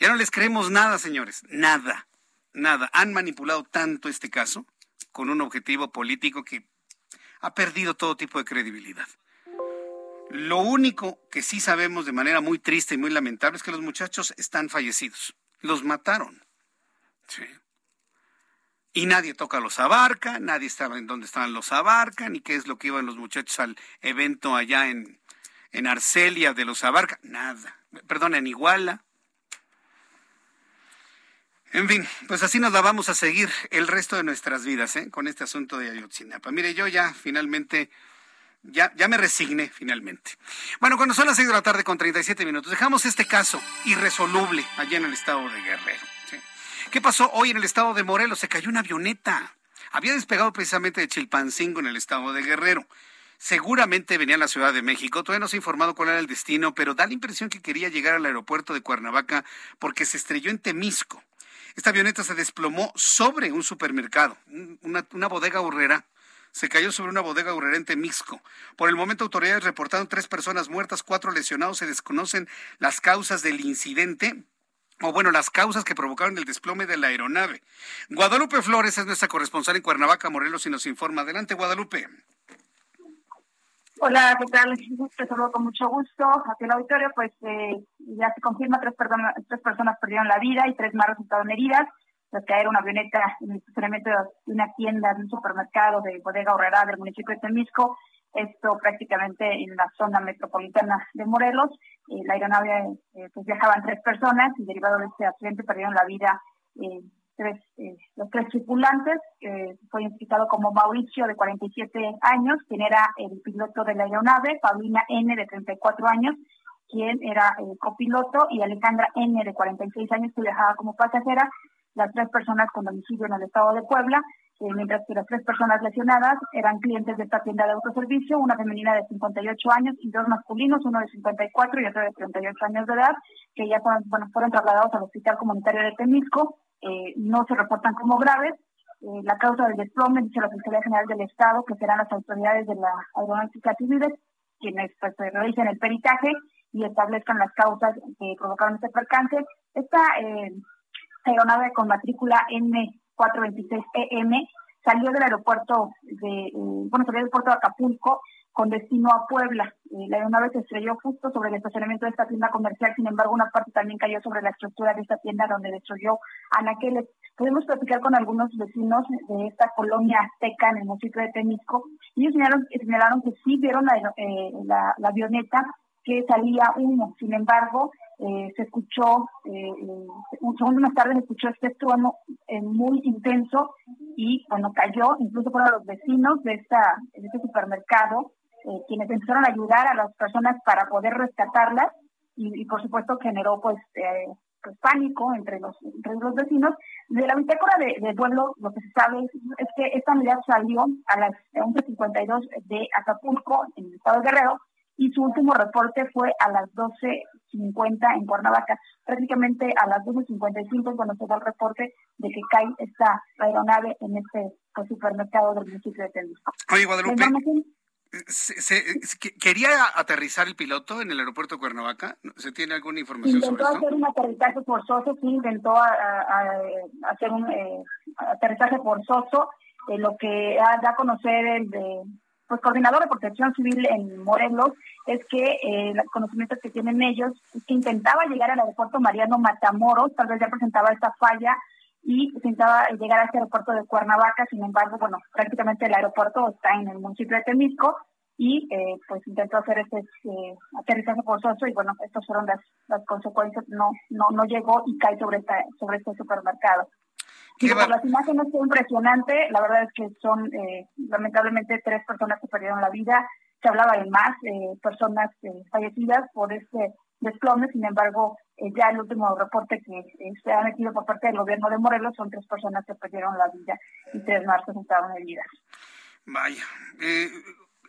ya no les creemos nada, señores, nada, nada. Han manipulado tanto este caso con un objetivo político que ha perdido todo tipo de credibilidad. Lo único que sí sabemos de manera muy triste y muy lamentable es que los muchachos están fallecidos. Los mataron. Y nadie toca los abarca, nadie sabe en dónde estaban los abarca, ni qué es lo que iban los muchachos al evento allá en, en Arcelia de los abarca. Nada. Perdón, en Iguala. En fin, pues así nos la vamos a seguir el resto de nuestras vidas, ¿eh? Con este asunto de Ayotzinapa. Mire, yo ya finalmente, ya, ya me resigné finalmente. Bueno, cuando son las seis de la tarde con 37 minutos, dejamos este caso irresoluble allá en el estado de Guerrero. ¿Qué pasó hoy en el estado de Morelos? Se cayó una avioneta. Había despegado precisamente de Chilpancingo en el estado de Guerrero. Seguramente venía a la Ciudad de México. Todavía no se ha informado cuál era el destino, pero da la impresión que quería llegar al aeropuerto de Cuernavaca porque se estrelló en Temisco. Esta avioneta se desplomó sobre un supermercado, una, bodega horrera. Se cayó sobre una bodega horrera en Temixco. Por el momento, autoridades reportaron tres personas muertas, cuatro lesionados. Se desconocen las causas del incidente. o bueno, las causas que provocaron el desplome de la aeronave. Guadalupe Flores es nuestra corresponsal en Cuernavaca, Morelos, y nos informa. Adelante, Guadalupe. Hola, ¿qué tal? <laughs> Te saludo con mucho gusto. Aquí el auditorio, pues eh, ya se confirma, tres personas, tres personas perdieron la vida y tres más resultaron heridas. Tras caer una avioneta en el estacionamiento de una tienda, de un supermercado de Bodega Horrera del municipio de Temisco, esto prácticamente en la zona metropolitana de Morelos. Eh, la aeronave, eh, pues viajaban tres personas y derivado de este accidente perdieron la vida eh, tres, eh, los tres tripulantes. fue identificado como Mauricio, de 47 años, quien era el piloto de la aeronave, Paulina N, de 34 años, quien era el copiloto, y Alejandra N, de 46 años, que viajaba como pasajera. Las tres personas con domicilio en el estado de Puebla, eh, mientras que las tres personas lesionadas eran clientes de esta tienda de autoservicio, una femenina de 58 años y dos masculinos, uno de 54 y otro de 38 años de edad, que ya fueron, bueno, fueron trasladados al Hospital Comunitario de Temisco eh, no se reportan como graves. Eh, la causa del desplome, dice la Fiscalía General del Estado, que serán las autoridades de la aeronáutica civil quienes pues, realicen el peritaje y establezcan las causas que provocaron este percance. Esta eh, aeronave con matrícula N426EM e salió del aeropuerto de, bueno, salió del puerto de Acapulco con destino a Puebla. Eh, la aeronave se estrelló justo sobre el estacionamiento de esta tienda comercial, sin embargo, una parte también cayó sobre la estructura de esta tienda donde destruyó anaqueles. Podemos platicar con algunos vecinos de esta colonia azteca en el municipio de Temisco. Ellos señalaron, señalaron que sí vieron la, eh, la, la avioneta que salía humo. Sin embargo, eh, se escuchó, eh, un segundo más tarde se escuchó este trueno eh, muy intenso y cuando cayó, incluso fueron los vecinos de, esta, de este supermercado eh, quienes empezaron a ayudar a las personas para poder rescatarlas y, por supuesto generó pues, eh, pues pánico entre los, entre los vecinos. De la bitácora de, de vuelo, lo que se sabe es, que esta unidad salió a las 11.52 de Acapulco, en el estado de Guerrero, y su último reporte fue a las 12.50 en Cuernavaca. Prácticamente a las 12.55 cuando se da el reporte de que cae esta aeronave en este pues, supermercado del municipio de Temisco. Oye, Guadalupe. Se, ¿Quería aterrizar el piloto en el aeropuerto de Cuernavaca? ¿Se tiene alguna información sobre esto? Intentó hacer un aterrizaje forzoso, sí, intentó hacer un eh, aterrizaje forzoso, eh, lo que da a conocer el de, pues, coordinador de protección civil en Morelos es que eh, los conocimientos que tienen ellos es que intentaba llegar al aeropuerto Mariano Matamoros, tal vez ya presentaba esta falla y intentaba llegar a este aeropuerto de Cuernavaca, sin embargo, bueno, prácticamente el aeropuerto está en el municipio de Temisco y eh, pues intentó hacer este eh, aterrizaje forzoso y bueno, estas fueron las, las consecuencias, no, no, no llegó y cae sobre esta, sobre este supermercado. Por las imágenes fue impresionante, la verdad es que son eh, lamentablemente tres personas que perdieron la vida, se hablaba de más eh, personas eh, fallecidas por este desplome, sin embargo, eh, ya el último reporte que se ha metido por parte del gobierno de Morelos son tres personas que perdieron la vida y tres más resultaron heridas. Vaya, eh,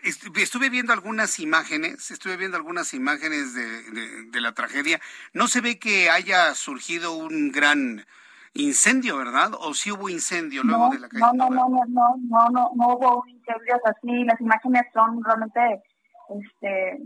estuve viendo algunas imágenes, estuve viendo algunas imágenes de, de, la tragedia. No se ve que haya surgido un gran incendio, ¿verdad? ¿O sí hubo incendio luego de la caída? No, no, no, no, no, no, no, no hubo incendios así. Las imágenes son realmente, este,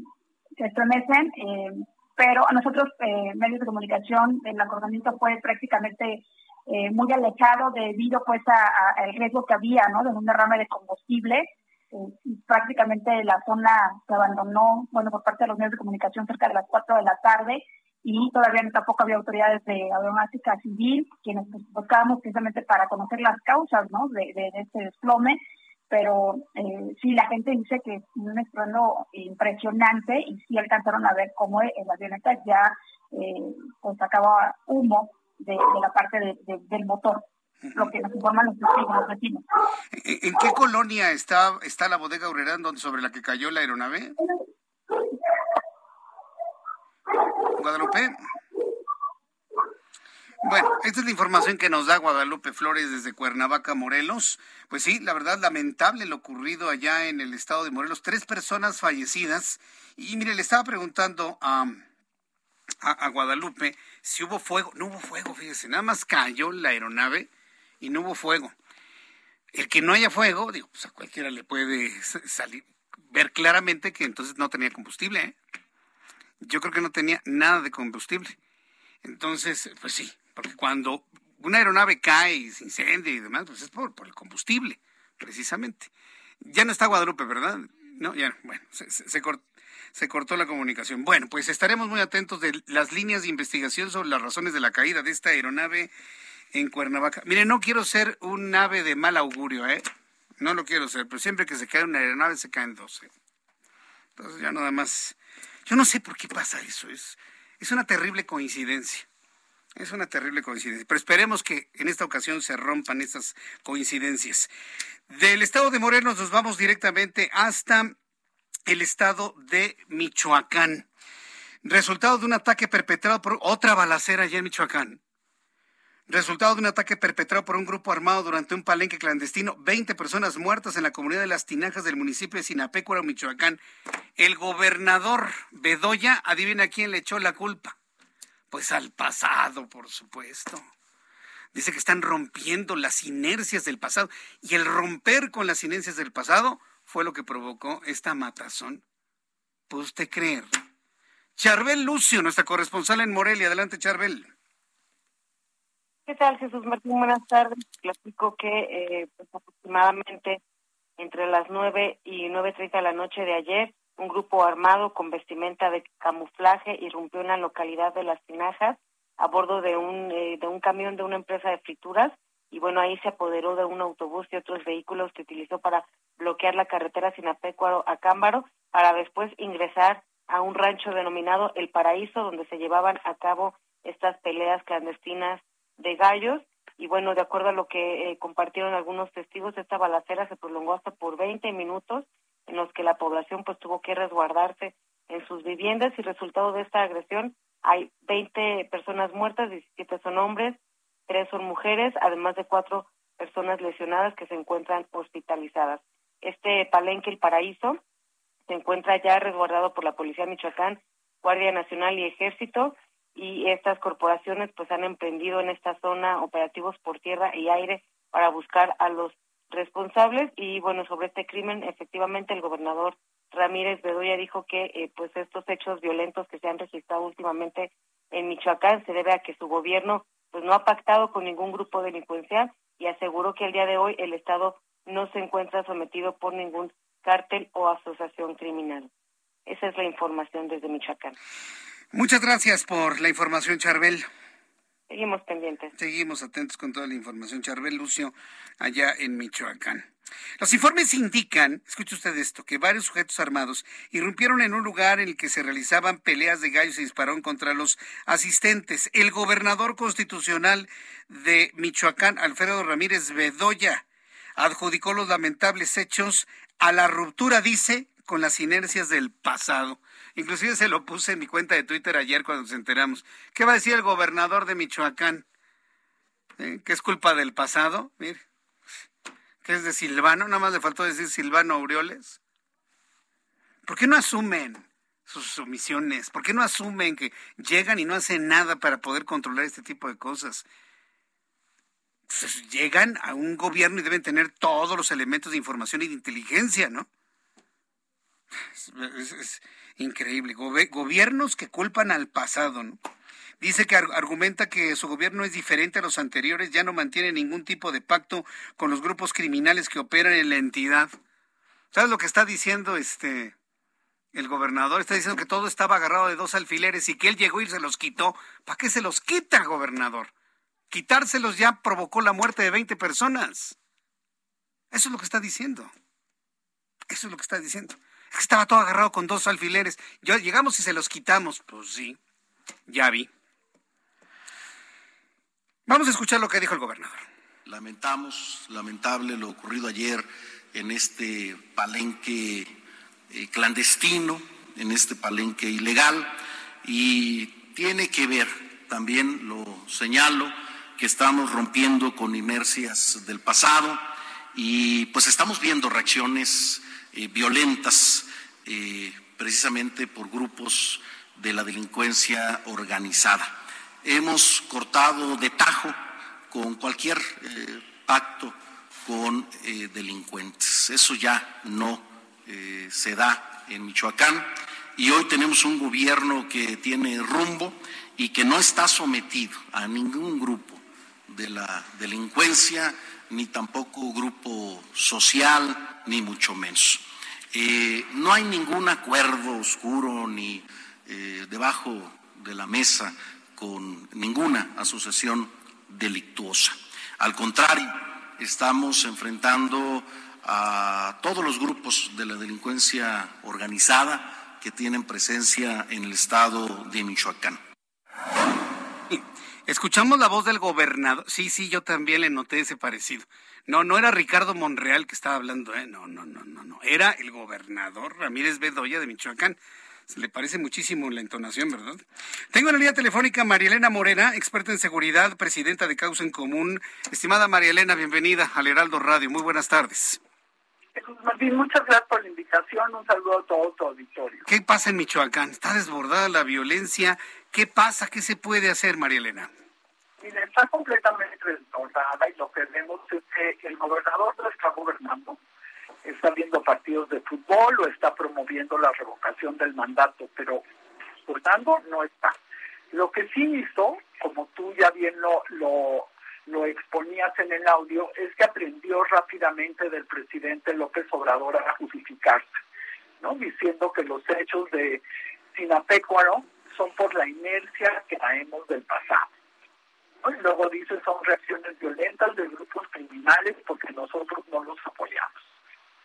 se estremecen. Eh, pero a nosotros, eh, medios de comunicación, el acordamiento fue prácticamente eh, muy alejado debido pues al riesgo que había, ¿no? De un derrame de combustible. Eh, prácticamente la zona se abandonó, bueno, por parte de los medios de comunicación cerca de las 4 de la tarde y todavía tampoco había autoridades de aeronáutica civil quienes pues, buscábamos precisamente para conocer las causas, ¿no? De, de, de este desplome pero eh, sí, la gente dice que es un estruendo impresionante y sí alcanzaron a ver cómo el avioneta ya eh, pues sacaba humo de, de la parte de, de, del motor lo que nos informan los, los vecinos. ¿En qué colonia está está la bodega Urerán donde sobre la que cayó la aeronave? Guadalupe. Bueno, esta es la información que nos da Guadalupe Flores desde Cuernavaca, Morelos. Pues sí, la verdad, lamentable lo ocurrido allá en el estado de Morelos. Tres personas fallecidas. Y mire, le estaba preguntando a, a, Guadalupe si hubo fuego. No hubo fuego, fíjese, nada más cayó la aeronave y no hubo fuego. El que no haya fuego, digo, pues a cualquiera le puede salir, ver claramente que entonces no tenía combustible. ¿eh? Yo creo que no tenía nada de combustible. Entonces, pues sí, porque cuando una aeronave cae y se incendia y demás, pues es por, el combustible, precisamente. Ya no está Guadalupe, ¿verdad? No, ya, bueno, se, se, cortó, la comunicación. Bueno, pues estaremos muy atentos de las líneas de investigación sobre las razones de la caída de esta aeronave en Cuernavaca. Mire, no quiero ser un ave de mal augurio, ¿eh? No lo quiero ser, pero siempre que se cae una aeronave se caen dos. ¿eh? Entonces ya nada más. Yo no sé por qué pasa eso. Es, es una terrible coincidencia. Es una terrible coincidencia. Pero esperemos que en esta ocasión se rompan esas coincidencias. Del estado de Morelos nos vamos directamente hasta el estado de Michoacán. Resultado de un ataque perpetrado por otra balacera allá en Michoacán. Resultado de un ataque perpetrado por un grupo armado durante un palenque clandestino, 20 personas muertas en la comunidad de Las Tinajas del municipio de Sinapecuaro, Michoacán. El gobernador Bedoya, adivina quién le echó la culpa. Pues al pasado, por supuesto. Dice que están rompiendo las inercias del pasado. Y el romper con las inercias del pasado fue lo que provocó esta matazón. ¿Puede usted creer? Charbel Lucio, nuestra corresponsal en Morelia. Adelante, Charbel. ¿Qué tal, Jesús Martín? Buenas tardes. Platico que eh, pues, aproximadamente entre las 9 y 9.30 de la noche de ayer, un grupo armado con vestimenta de camuflaje irrumpió en la localidad de Las Tinajas a bordo de un, eh, de un camión de una empresa de frituras y bueno, ahí se apoderó de un autobús y otros vehículos que utilizó para bloquear la carretera Sinapecuaro a Cámbaro para después ingresar a un rancho denominado El Paraíso donde se llevaban a cabo estas peleas clandestinas de gallos y bueno, de acuerdo a lo que eh, compartieron algunos testigos, esta balacera se prolongó hasta por 20 minutos en los que la población pues tuvo que resguardarse en sus viviendas y resultado de esta agresión hay 20 personas muertas, 17 son hombres, 3 son mujeres, además de cuatro personas lesionadas que se encuentran hospitalizadas. Este palenque El Paraíso se encuentra ya resguardado por la Policía Michoacán, Guardia Nacional y Ejército y estas corporaciones pues han emprendido en esta zona operativos por tierra y aire para buscar a los responsables y bueno sobre este crimen efectivamente el gobernador Ramírez Bedoya dijo que eh, pues estos hechos violentos que se han registrado últimamente en Michoacán se debe a que su gobierno pues no ha pactado con ningún grupo delincuencial y aseguró que el día de hoy el estado no se encuentra sometido por ningún cártel o asociación criminal. Esa es la información desde Michoacán. Muchas gracias por la información, Charbel. Seguimos pendientes. Seguimos atentos con toda la información. Charbel Lucio, allá en Michoacán. Los informes indican, escuche usted esto, que varios sujetos armados irrumpieron en un lugar en el que se realizaban peleas de gallos y dispararon contra los asistentes. El gobernador constitucional de Michoacán, Alfredo Ramírez Bedoya, adjudicó los lamentables hechos a la ruptura, dice, con las inercias del pasado. Inclusive se lo puse en mi cuenta de Twitter ayer cuando nos enteramos. ¿Qué va a decir el gobernador de Michoacán? ¿Eh? ¿Que es culpa del pasado? Mire, que es de Silvano, nada más le faltó decir Silvano Aureoles. ¿Por qué no asumen sus omisiones? ¿Por qué no asumen que llegan y no hacen nada para poder controlar este tipo de cosas? Pues llegan a un gobierno y deben tener todos los elementos de información y de inteligencia, ¿no? Es, increíble. gobiernos que culpan al pasado, ¿no? Dice que argumenta que su gobierno es diferente a los anteriores, ya no mantiene ningún tipo de pacto con los grupos criminales que operan en la entidad. ¿Sabes lo que está diciendo este el gobernador? Está diciendo que todo estaba agarrado de dos alfileres y que él llegó y se los quitó. ¿Para qué se los quita, gobernador? Quitárselos ya provocó la muerte de 20 personas. Eso es lo que está diciendo. Eso es lo que está diciendo estaba todo agarrado con dos alfileres. Yo, llegamos y se los quitamos. Pues sí, ya vi. Vamos a escuchar lo que dijo el gobernador. Lamentamos, lamentable lo ocurrido ayer en este palenque eh, clandestino, en este palenque ilegal, y tiene que ver, también lo señalo, que estamos rompiendo con inercias del pasado y pues estamos viendo reacciones eh, violentas eh, precisamente por grupos de la delincuencia organizada. Hemos cortado de tajo con cualquier eh, pacto con delincuentes. Eso ya no se da en Michoacán y hoy tenemos un gobierno que tiene rumbo y que no está sometido a ningún grupo de la delincuencia, ni tampoco grupo social, ni mucho menos. Eh, no hay ningún acuerdo oscuro ni eh, debajo de la mesa con ninguna asociación delictuosa. Al contrario, estamos enfrentando a todos los grupos de la delincuencia organizada que tienen presencia en el estado de Michoacán. Escuchamos la voz del gobernador. Sí, sí, yo también le noté ese parecido. No, no era Ricardo Monreal que estaba hablando, ¿eh? No, no, no, no, no. Era el gobernador Ramírez Bedoya de Michoacán. Se le parece muchísimo la entonación, ¿verdad? Tengo en la línea telefónica a María Elena Morena, experta en seguridad, presidenta de Causa en Común. Estimada María Elena, bienvenida al Heraldo Radio. Muy buenas tardes. Jesús Martín, muchas gracias por la invitación. Un saludo a todo tu auditorio. ¿Qué pasa en Michoacán? ¿Está desbordada la violencia? ¿Qué pasa? ¿Qué se puede hacer, María Elena? Está completamente desbordada y lo que vemos es que el gobernador no está gobernando está viendo partidos de fútbol o está promoviendo la revocación del mandato, pero tanto no está. Lo que sí hizo, como tú ya bien lo, lo, lo exponías en el audio, es que aprendió rápidamente del presidente López Obrador a justificarse, ¿no? diciendo que los hechos de Sinapecuaro son por la inercia que traemos del pasado. Y luego dice son reacciones violentas de grupos criminales porque nosotros no los apoyamos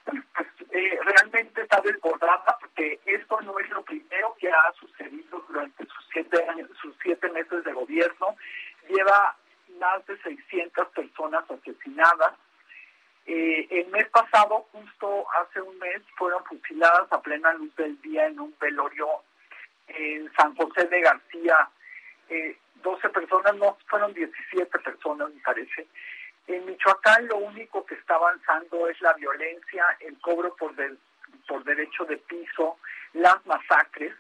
pues, eh, realmente está desbordada porque esto no es lo primero que ha sucedido durante sus siete, años, sus siete meses de gobierno. Lleva más de 600 personas asesinadas. Eh, el mes pasado, justo hace un mes, fueron fusiladas a plena luz del día en un velorio en San José de García. Eh, 12 personas, no, fueron 17 personas, me parece. En Michoacán lo único que está avanzando es la violencia, el cobro por, por derecho de piso, las masacres.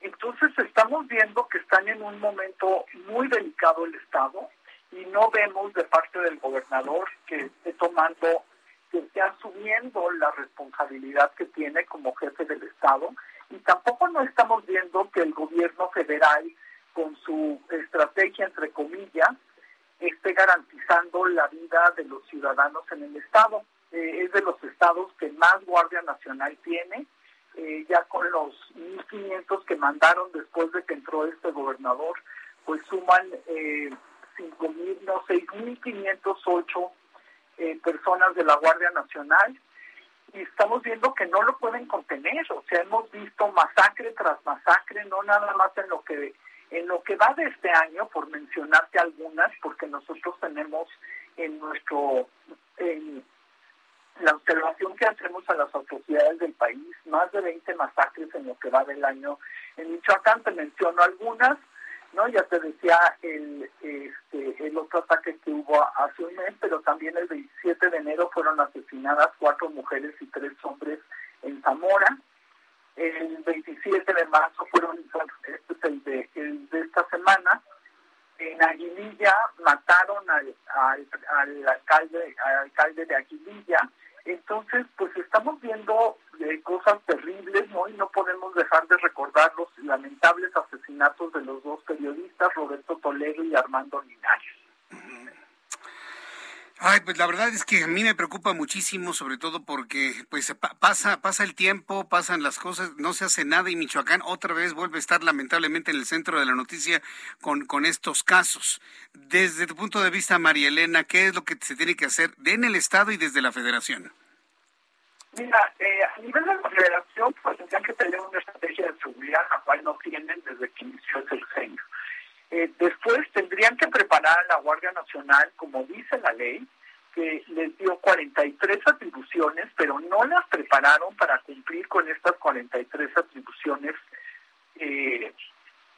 Entonces estamos viendo que están en un momento muy delicado el Estado y no vemos de parte del gobernador que esté tomando, que esté asumiendo la responsabilidad que tiene como jefe del Estado y tampoco no estamos viendo que el gobierno federal con su estrategia entre comillas esté garantizando la vida de los ciudadanos en el Estado. Eh, es de los estados que más Guardia Nacional tiene, eh, ya con los 1.500 que mandaron después de que entró este gobernador, pues suman eh, 5.000, no, 6.508 eh, personas de la Guardia Nacional y estamos viendo que no lo pueden contener, o sea, hemos visto masacre tras masacre, no nada más en lo que en lo que va de este año, por mencionarte algunas, porque nosotros tenemos en nuestro, la observación que hacemos a las autoridades del país, más de 20 masacres en lo que va del año. En Michoacán te menciono algunas, ¿no? Ya te decía el, este, el otro ataque que hubo hace un mes, pero también el 27 de enero fueron asesinadas cuatro mujeres y tres hombres en Zamora. El 27 de marzo fueron, este es el de, el de esta semana, en Aguililla mataron al, al, alcalde, al alcalde de Aguililla. Entonces, pues estamos viendo eh, cosas terribles, ¿no? Y no podemos dejar de recordar los lamentables asesinatos de los dos periodistas, Roberto Toledo y Armando Linares. Ay, pues la verdad es que a mí me preocupa muchísimo, sobre todo porque pues pasa pasa el tiempo, pasan las cosas, no se hace nada y Michoacán otra vez vuelve a estar lamentablemente en el centro de la noticia con, con estos casos. Desde tu punto de vista, María Elena, ¿qué es lo que se tiene que hacer en el Estado y desde la Federación? Mira, eh, a nivel de la Federación, pues tendrían que tener una estrategia de seguridad, la cual no tienen desde que inició el sexenio. Eh, después tendrían que preparar a la Guardia Nacional, como dice la ley, que les dio 43 atribuciones, pero no las prepararon para cumplir con estas 43 atribuciones eh,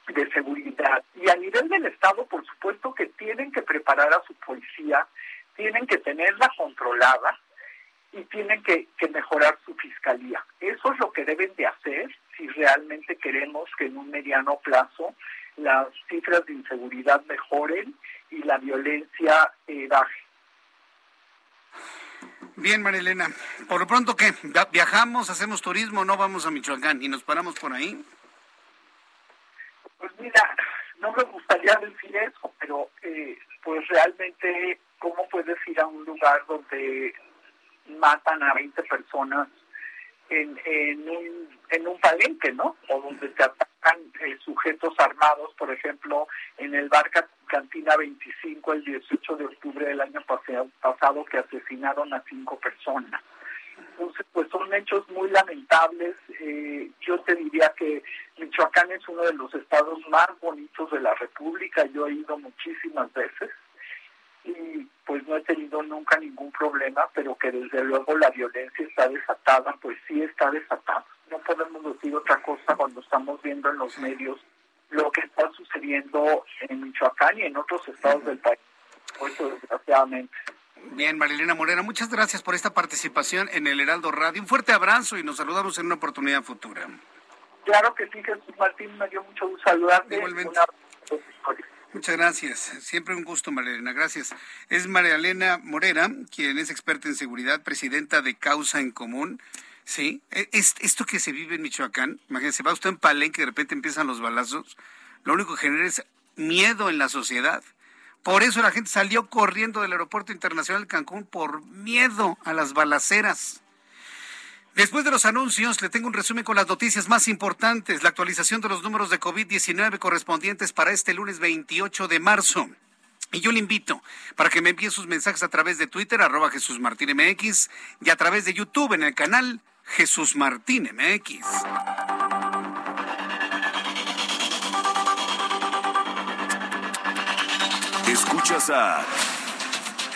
de seguridad. Y a nivel del Estado, por supuesto que tienen que preparar a su policía, tienen que tenerla controlada y tienen que, que mejorar su fiscalía. Eso es lo que deben de hacer si realmente queremos que en un mediano plazo las cifras de inseguridad mejoren y la violencia eh, baje. Bien, Marilena. Por lo pronto, ¿qué? ¿Viajamos, hacemos turismo no vamos a Michoacán y nos paramos por ahí? Pues mira, no me gustaría decir eso, pero eh, pues realmente, ¿cómo puedes ir a un lugar donde matan a 20 personas en, en, un, en un palenque, ¿no? O donde te atacan eh, sujetos armados, por ejemplo, en el bar Cantina 25 el 18 de octubre del año pasado que asesinaron a cinco personas. Entonces, pues son hechos muy lamentables. Eh, yo te diría que Michoacán es uno de los estados más bonitos de la República. Yo he ido muchísimas veces y pues no he tenido nunca ningún problema, pero que desde luego la violencia está desatada, pues sí está desatada. No podemos decir otra cosa cuando estamos viendo en los medios lo que está sucediendo en Michoacán y en otros estados del país, pues desgraciadamente. Bien, Marilena Morena, muchas gracias por esta participación en el Heraldo Radio. Un fuerte abrazo y nos saludamos en una oportunidad futura. Claro que sí, Jesús Martín, me dio mucho gusto saludarte. Igualmente. Muchas gracias. Siempre un gusto, Marilena. Gracias. Es María Elena Morera, quien es experta en seguridad, presidenta de Causa en Común. Sí, e, es, esto que se vive en Michoacán, imagínense, va usted en Palenque y de repente empiezan los balazos, lo único que genera es miedo en la sociedad. Por eso la gente salió corriendo del Aeropuerto Internacional de Cancún por miedo a las balaceras. Después de los anuncios, le tengo un resumen con las noticias más importantes. La actualización de los números de COVID-19 correspondientes para este lunes 28 de marzo. Y yo le invito para que me envíe sus mensajes a través de Twitter, arroba Jesús Martín MX, y a través de YouTube en el canal Jesús Martín MX. Escuchas a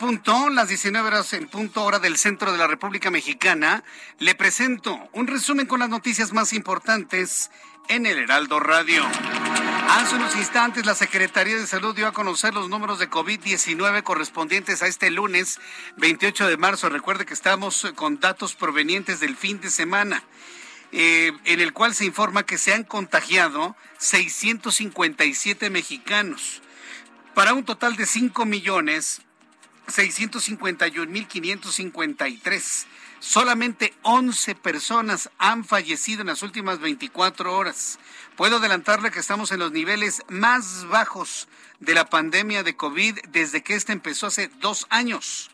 Punto, las 19 horas en punto hora del centro de la República Mexicana, le presento un resumen con las noticias más importantes en el Heraldo Radio. Hace unos instantes la Secretaría de Salud dio a conocer los números de COVID-19 correspondientes a este lunes 28 de marzo. Recuerde que estamos con datos provenientes del fin de semana. Eh, en el cual se informa que se han contagiado 657 mexicanos para un total de 5 millones 651.553. Solamente 11 personas han fallecido en las últimas 24 horas. Puedo adelantarle que estamos en los niveles más bajos de la pandemia de COVID desde que esta empezó hace dos años.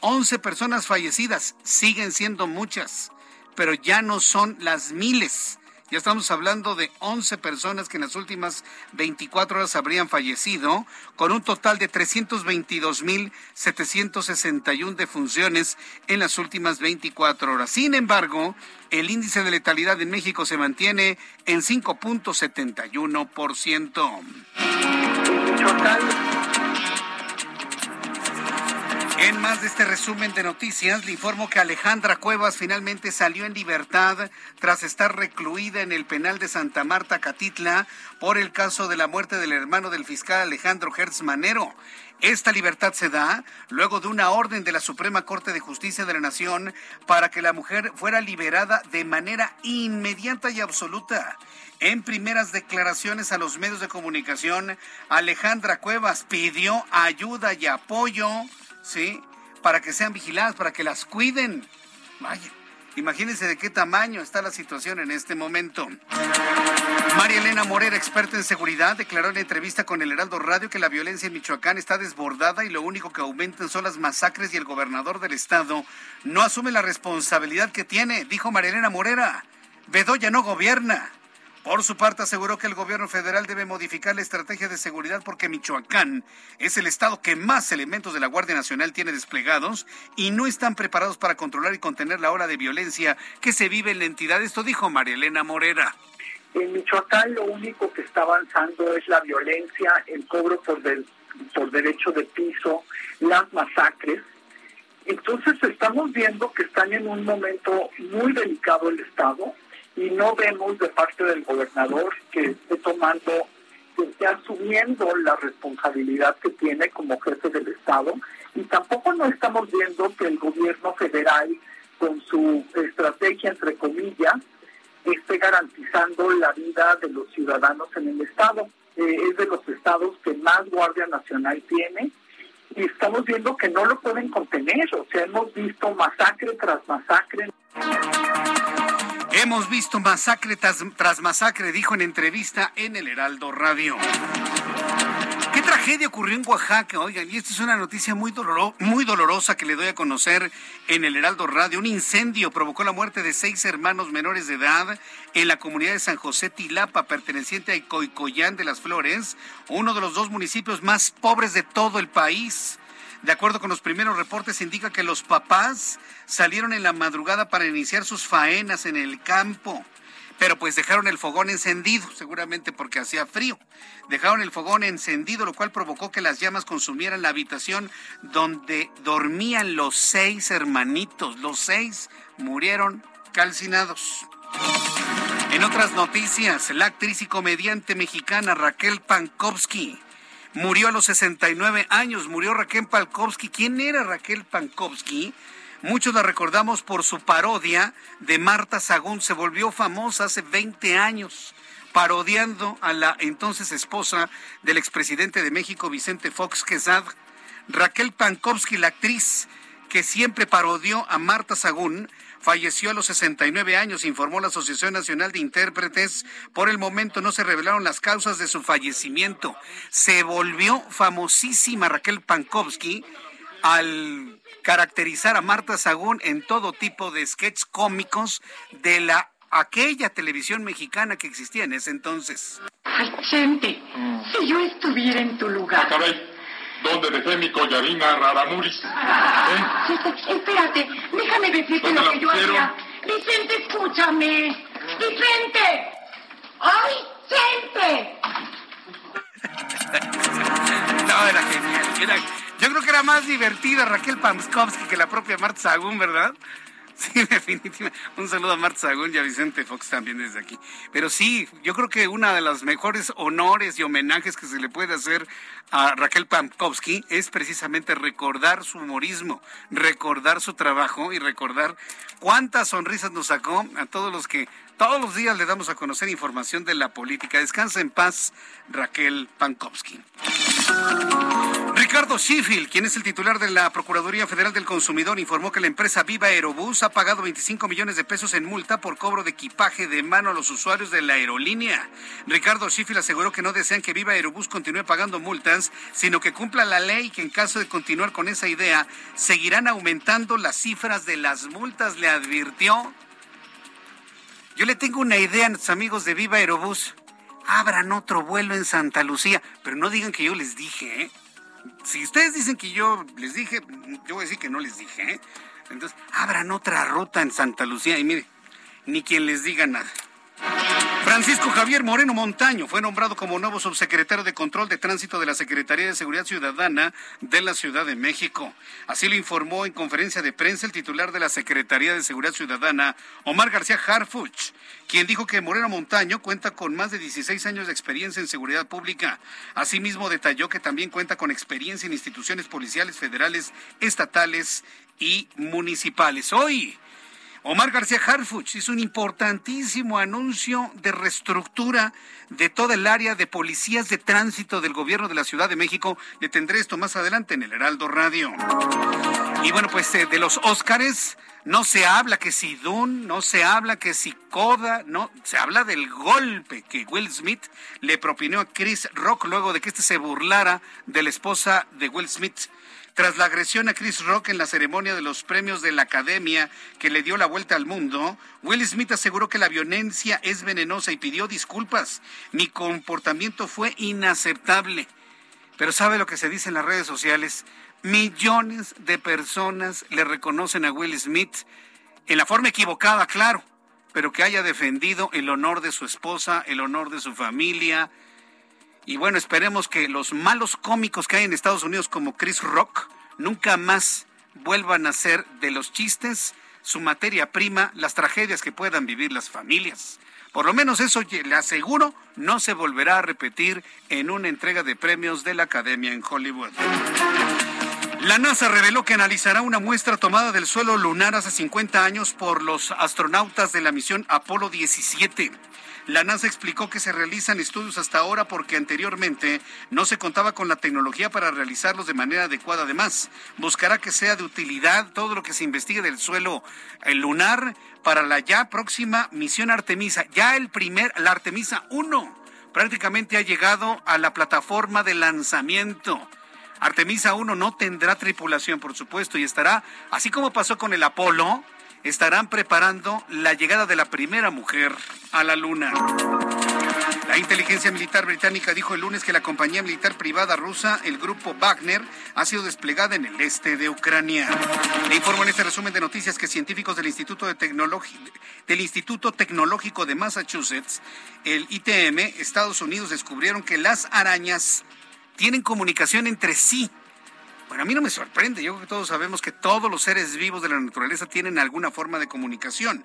11 personas fallecidas, siguen siendo muchas, pero ya no son las miles ya estamos hablando de 11 personas que en las últimas 24 horas habrían fallecido, con un total de 322.761 defunciones en las últimas 24 horas. Sin embargo, el índice de letalidad en México se mantiene en 5.71%. En más de este resumen de noticias, le informo que Alejandra Cuevas finalmente salió en libertad tras estar recluida en el penal de Santa Marta, Catitla, por el caso de la muerte del hermano del fiscal Alejandro Hertz Manero. Esta libertad se da luego de una orden de la Suprema Corte de Justicia de la Nación para que la mujer fuera liberada de manera inmediata y absoluta. En primeras declaraciones a los medios de comunicación, Alejandra Cuevas pidió ayuda y apoyo ¿sí? para que sean vigiladas, para que las cuiden. Vaya. Imagínense de qué tamaño está la situación en este momento. María Elena Morera, experta en seguridad, declaró en entrevista con el Heraldo Radio que la violencia en Michoacán está desbordada y lo único que aumentan son las masacres y el gobernador del estado no asume la responsabilidad que tiene, dijo María Elena Morera. Bedoya no gobierna. Por su parte, aseguró que el gobierno federal debe modificar la estrategia de seguridad porque Michoacán es el estado que más elementos de la Guardia Nacional tiene desplegados y no están preparados para controlar y contener la ola de violencia que se vive en la entidad. Esto dijo María Elena Morera. En Michoacán lo único que está avanzando es la violencia, el cobro por, por derecho de piso, las masacres. Entonces estamos viendo que están en un momento muy delicado el Estado y no vemos de parte del gobernador que esté tomando, que esté asumiendo la responsabilidad que tiene como jefe del Estado y tampoco no estamos viendo que el gobierno federal con su estrategia entre comillas esté garantizando la vida de los ciudadanos en el Estado. Eh, es de los estados que más Guardia Nacional tiene y estamos viendo que no lo pueden contener. O sea, hemos visto masacre tras masacre. Hemos visto masacre tras, masacre, dijo en entrevista en el Heraldo Radio. ¿Qué tragedia ocurrió en Oaxaca? Oigan, y esta es una noticia muy, muy dolorosa que le doy a conocer en el Heraldo Radio. Un incendio provocó la muerte de seis hermanos menores de edad en la comunidad de San José Tilapa, perteneciente a Coicoyán de las Flores, uno de los dos municipios más pobres de todo el país. De acuerdo con los primeros reportes, indica que los papás salieron en la madrugada para iniciar sus faenas en el campo, pero pues dejaron el fogón encendido, seguramente porque hacía frío. Dejaron el fogón encendido, lo cual provocó que las llamas consumieran la habitación donde dormían los seis hermanitos. Los seis murieron calcinados. En otras noticias, la actriz y comediante mexicana Raquel Pankowski murió a los 69 años, murió Raquel Pankowski. ¿Quién era Raquel Pankowski? Muchos la recordamos por su parodia de Marta Sagún, se volvió famosa hace 20 años parodiando a la entonces esposa del expresidente de México, Vicente Fox Quesad. Raquel Pankowski, la actriz que siempre parodió a Marta Sagún, falleció a los 69 años, informó la Asociación Nacional de Intérpretes. Por el momento no se revelaron las causas de su fallecimiento. Se volvió famosísima Raquel Pankowski al caracterizar a Marta Sagún en todo tipo de sketches cómicos de la aquella televisión mexicana que existía en ese entonces. Ay, gente, si yo estuviera en tu lugar. Ah, ¿Dónde dejé mi collarina Raramuris? <laughs> ¿Eh? Espérate, déjame decirte lo que yo hacía. Vicente, escúchame. Vicente. ¡Ay, Vicente! <laughs> no, era genial. yo creo que era más divertida Raquel Pamskovsky que la propia Marta Sagún, ¿verdad? <laughs> Sí, definitivamente. Un saludo a Marta Sagún y a Vicente Fox también desde aquí. Pero sí, yo creo que una de las mejores honores y homenajes que se le puede hacer a Raquel Pankowski es precisamente recordar su humorismo, recordar su trabajo y recordar cuántas sonrisas nos sacó a todos los que todos los días le damos a conocer información de la política. Descansa en paz, Raquel Pankowski. Ricardo Sheffield, quien es el titular de la Procuraduría Federal del Consumidor, informó que la empresa Viva Aerobús ha pagado 25 millones de pesos en multa por cobro de equipaje de mano a los usuarios de la aerolínea. Ricardo Sheffield aseguró que no desean que Viva Aerobús continúe pagando multas, sino que cumpla la ley y que en caso de continuar con esa idea, seguirán aumentando las cifras de las multas, le advirtió. Yo le tengo una idea a nuestros amigos de Viva Aerobús. Abran otro vuelo en Santa Lucía, pero no digan que yo les dije, ¿eh? si ustedes dicen que yo les dije, yo voy a decir que no les dije. ¿eh? Entonces, abran otra ruta en Santa Lucía y mire, ni quien les diga nada. Francisco Javier Moreno Montaño fue nombrado como nuevo subsecretario de Control de Tránsito de la Secretaría de Seguridad Ciudadana de la Ciudad de México. Así lo informó en conferencia de prensa el titular de la Secretaría de Seguridad Ciudadana, Omar García Harfuch, quien dijo que Moreno Montaño cuenta con más de 16 años de experiencia en seguridad pública. Asimismo, detalló que también cuenta con experiencia en instituciones policiales federales, estatales y municipales. Hoy Omar García Harfuch hizo un importantísimo anuncio de reestructura de toda el área de policías de tránsito del gobierno de la Ciudad de México. Le tendré esto más adelante en el Heraldo Radio. Y bueno, pues eh, de los Óscares no se habla que si Dune, no se habla que si Coda, no, se habla del golpe que Will Smith le propinó a Chris Rock luego de que este se burlara de la esposa de Will Smith. Tras la agresión a Chris Rock en la ceremonia de los premios de la Academia que le dio la vuelta al mundo, Will Smith aseguró que la violencia es venenosa y pidió disculpas. Mi comportamiento fue inaceptable. Pero ¿sabe lo que se dice en las redes sociales? Millones de personas le reconocen a Will Smith en la forma equivocada, claro, pero que haya defendido el honor de su esposa, el honor de su familia, y bueno, esperemos que los malos cómicos que hay en Estados Unidos como Chris Rock nunca más vuelvan a ser de los chistes su materia prima, las tragedias que puedan vivir las familias. Por lo menos eso le aseguro no se volverá a repetir en una entrega de premios de la Academia en Hollywood. La NASA reveló que analizará una muestra tomada del suelo lunar hace 50 años por los astronautas de la misión Apolo 17. La NASA explicó que se realizan estudios hasta ahora porque anteriormente no se contaba con la tecnología para realizarlos de manera adecuada. Además, buscará que sea de utilidad todo lo que se investigue del suelo lunar para la ya próxima misión Artemisa. Ya el primer, la Artemisa 1 prácticamente ha llegado a la plataforma de lanzamiento. Artemisa 1 no tendrá tripulación, por supuesto, y estará, así como pasó con el Apolo, estarán preparando la llegada de la primera mujer a la Luna. La inteligencia militar británica dijo el lunes que la compañía militar privada rusa, el grupo Wagner, ha sido desplegada en el este de Ucrania. Le informo en este resumen de noticias que científicos del Instituto, de del Instituto Tecnológico de Massachusetts, el ITM, Estados Unidos, descubrieron que las arañas tienen comunicación entre sí bueno, a mí no me sorprende. Yo creo que todos sabemos que todos los seres vivos de la naturaleza tienen alguna forma de comunicación.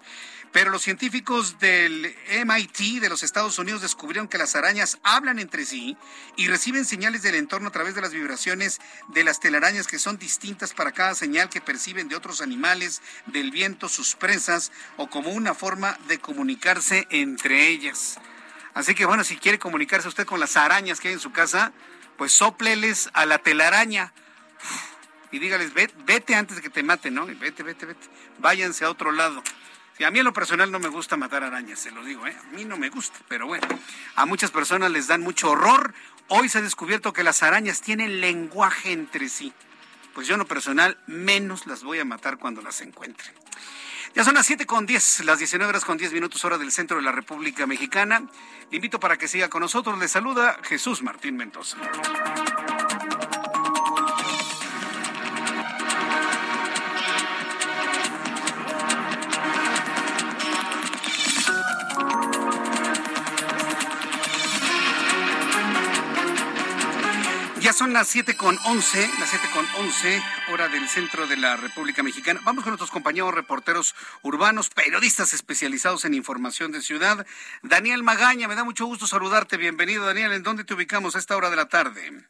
Pero los científicos del MIT de los Estados Unidos descubrieron que las arañas hablan entre sí y reciben señales del entorno a través de las vibraciones de las telarañas que son distintas para cada señal que perciben de otros animales, del viento, sus presas o como una forma de comunicarse entre ellas. Así que bueno, si quiere comunicarse usted con las arañas que hay en su casa, pues sopleles a la telaraña y dígales, vete, antes de que te maten, ¿no? Vete, vete, vete. Váyanse a otro lado. a mí en lo personal no me gusta matar arañas, se lo digo, ¿eh? A mí no me gusta, pero bueno, a muchas personas les dan mucho horror. Hoy se ha descubierto que las arañas tienen lenguaje entre sí. Pues yo en lo personal menos las voy a matar cuando las encuentre. Ya son las 7 con 10, las 19 horas con 10 minutos hora del centro de la República Mexicana. Le invito para que siga con nosotros. Le saluda Jesús Martín Mendoza. Son las siete con once, las siete con once, hora del centro de la República Mexicana. Vamos con nuestros compañeros reporteros urbanos, periodistas especializados en información de ciudad. Daniel Magaña, me da mucho gusto saludarte. Bienvenido, Daniel. ¿En dónde te ubicamos a esta hora de la tarde?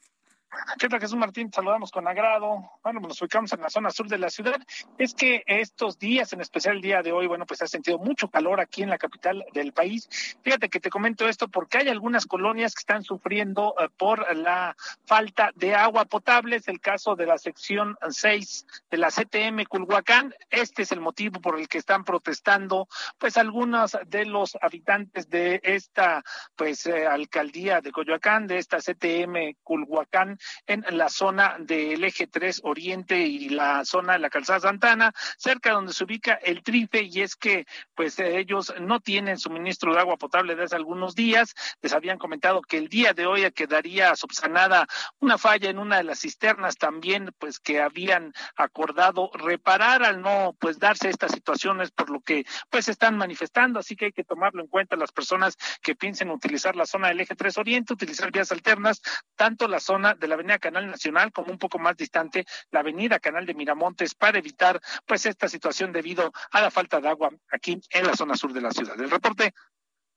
¿Qué tal, Jesús Martín? Saludamos con agrado. Bueno, nos ubicamos en la zona sur de la ciudad. Es que estos días, en especial el día de hoy, bueno, pues ha sentido mucho calor aquí en la capital del país. Fíjate que te comento esto porque hay algunas colonias que están sufriendo eh, por la falta de agua potable. Es el caso de la sección 6 de la CTM Culhuacán. Este es el motivo por el que están protestando, pues, algunos de los habitantes de esta, pues, eh, alcaldía de Coyoacán, de esta CTM Culhuacán en la zona del eje 3 Oriente y la zona de la calzada Santana, cerca donde se ubica el Trife, y es que pues ellos no tienen suministro de agua potable desde algunos días. Les habían comentado que el día de hoy quedaría subsanada una falla en una de las cisternas también, pues que habían acordado reparar al no pues darse estas situaciones por lo que pues están manifestando, así que hay que tomarlo en cuenta las personas que piensen utilizar la zona del eje 3 Oriente, utilizar vías alternas, tanto la zona de la avenida Canal Nacional como un poco más distante la avenida Canal de Miramontes para evitar pues esta situación debido a la falta de agua aquí en la zona sur de la ciudad. El reporte.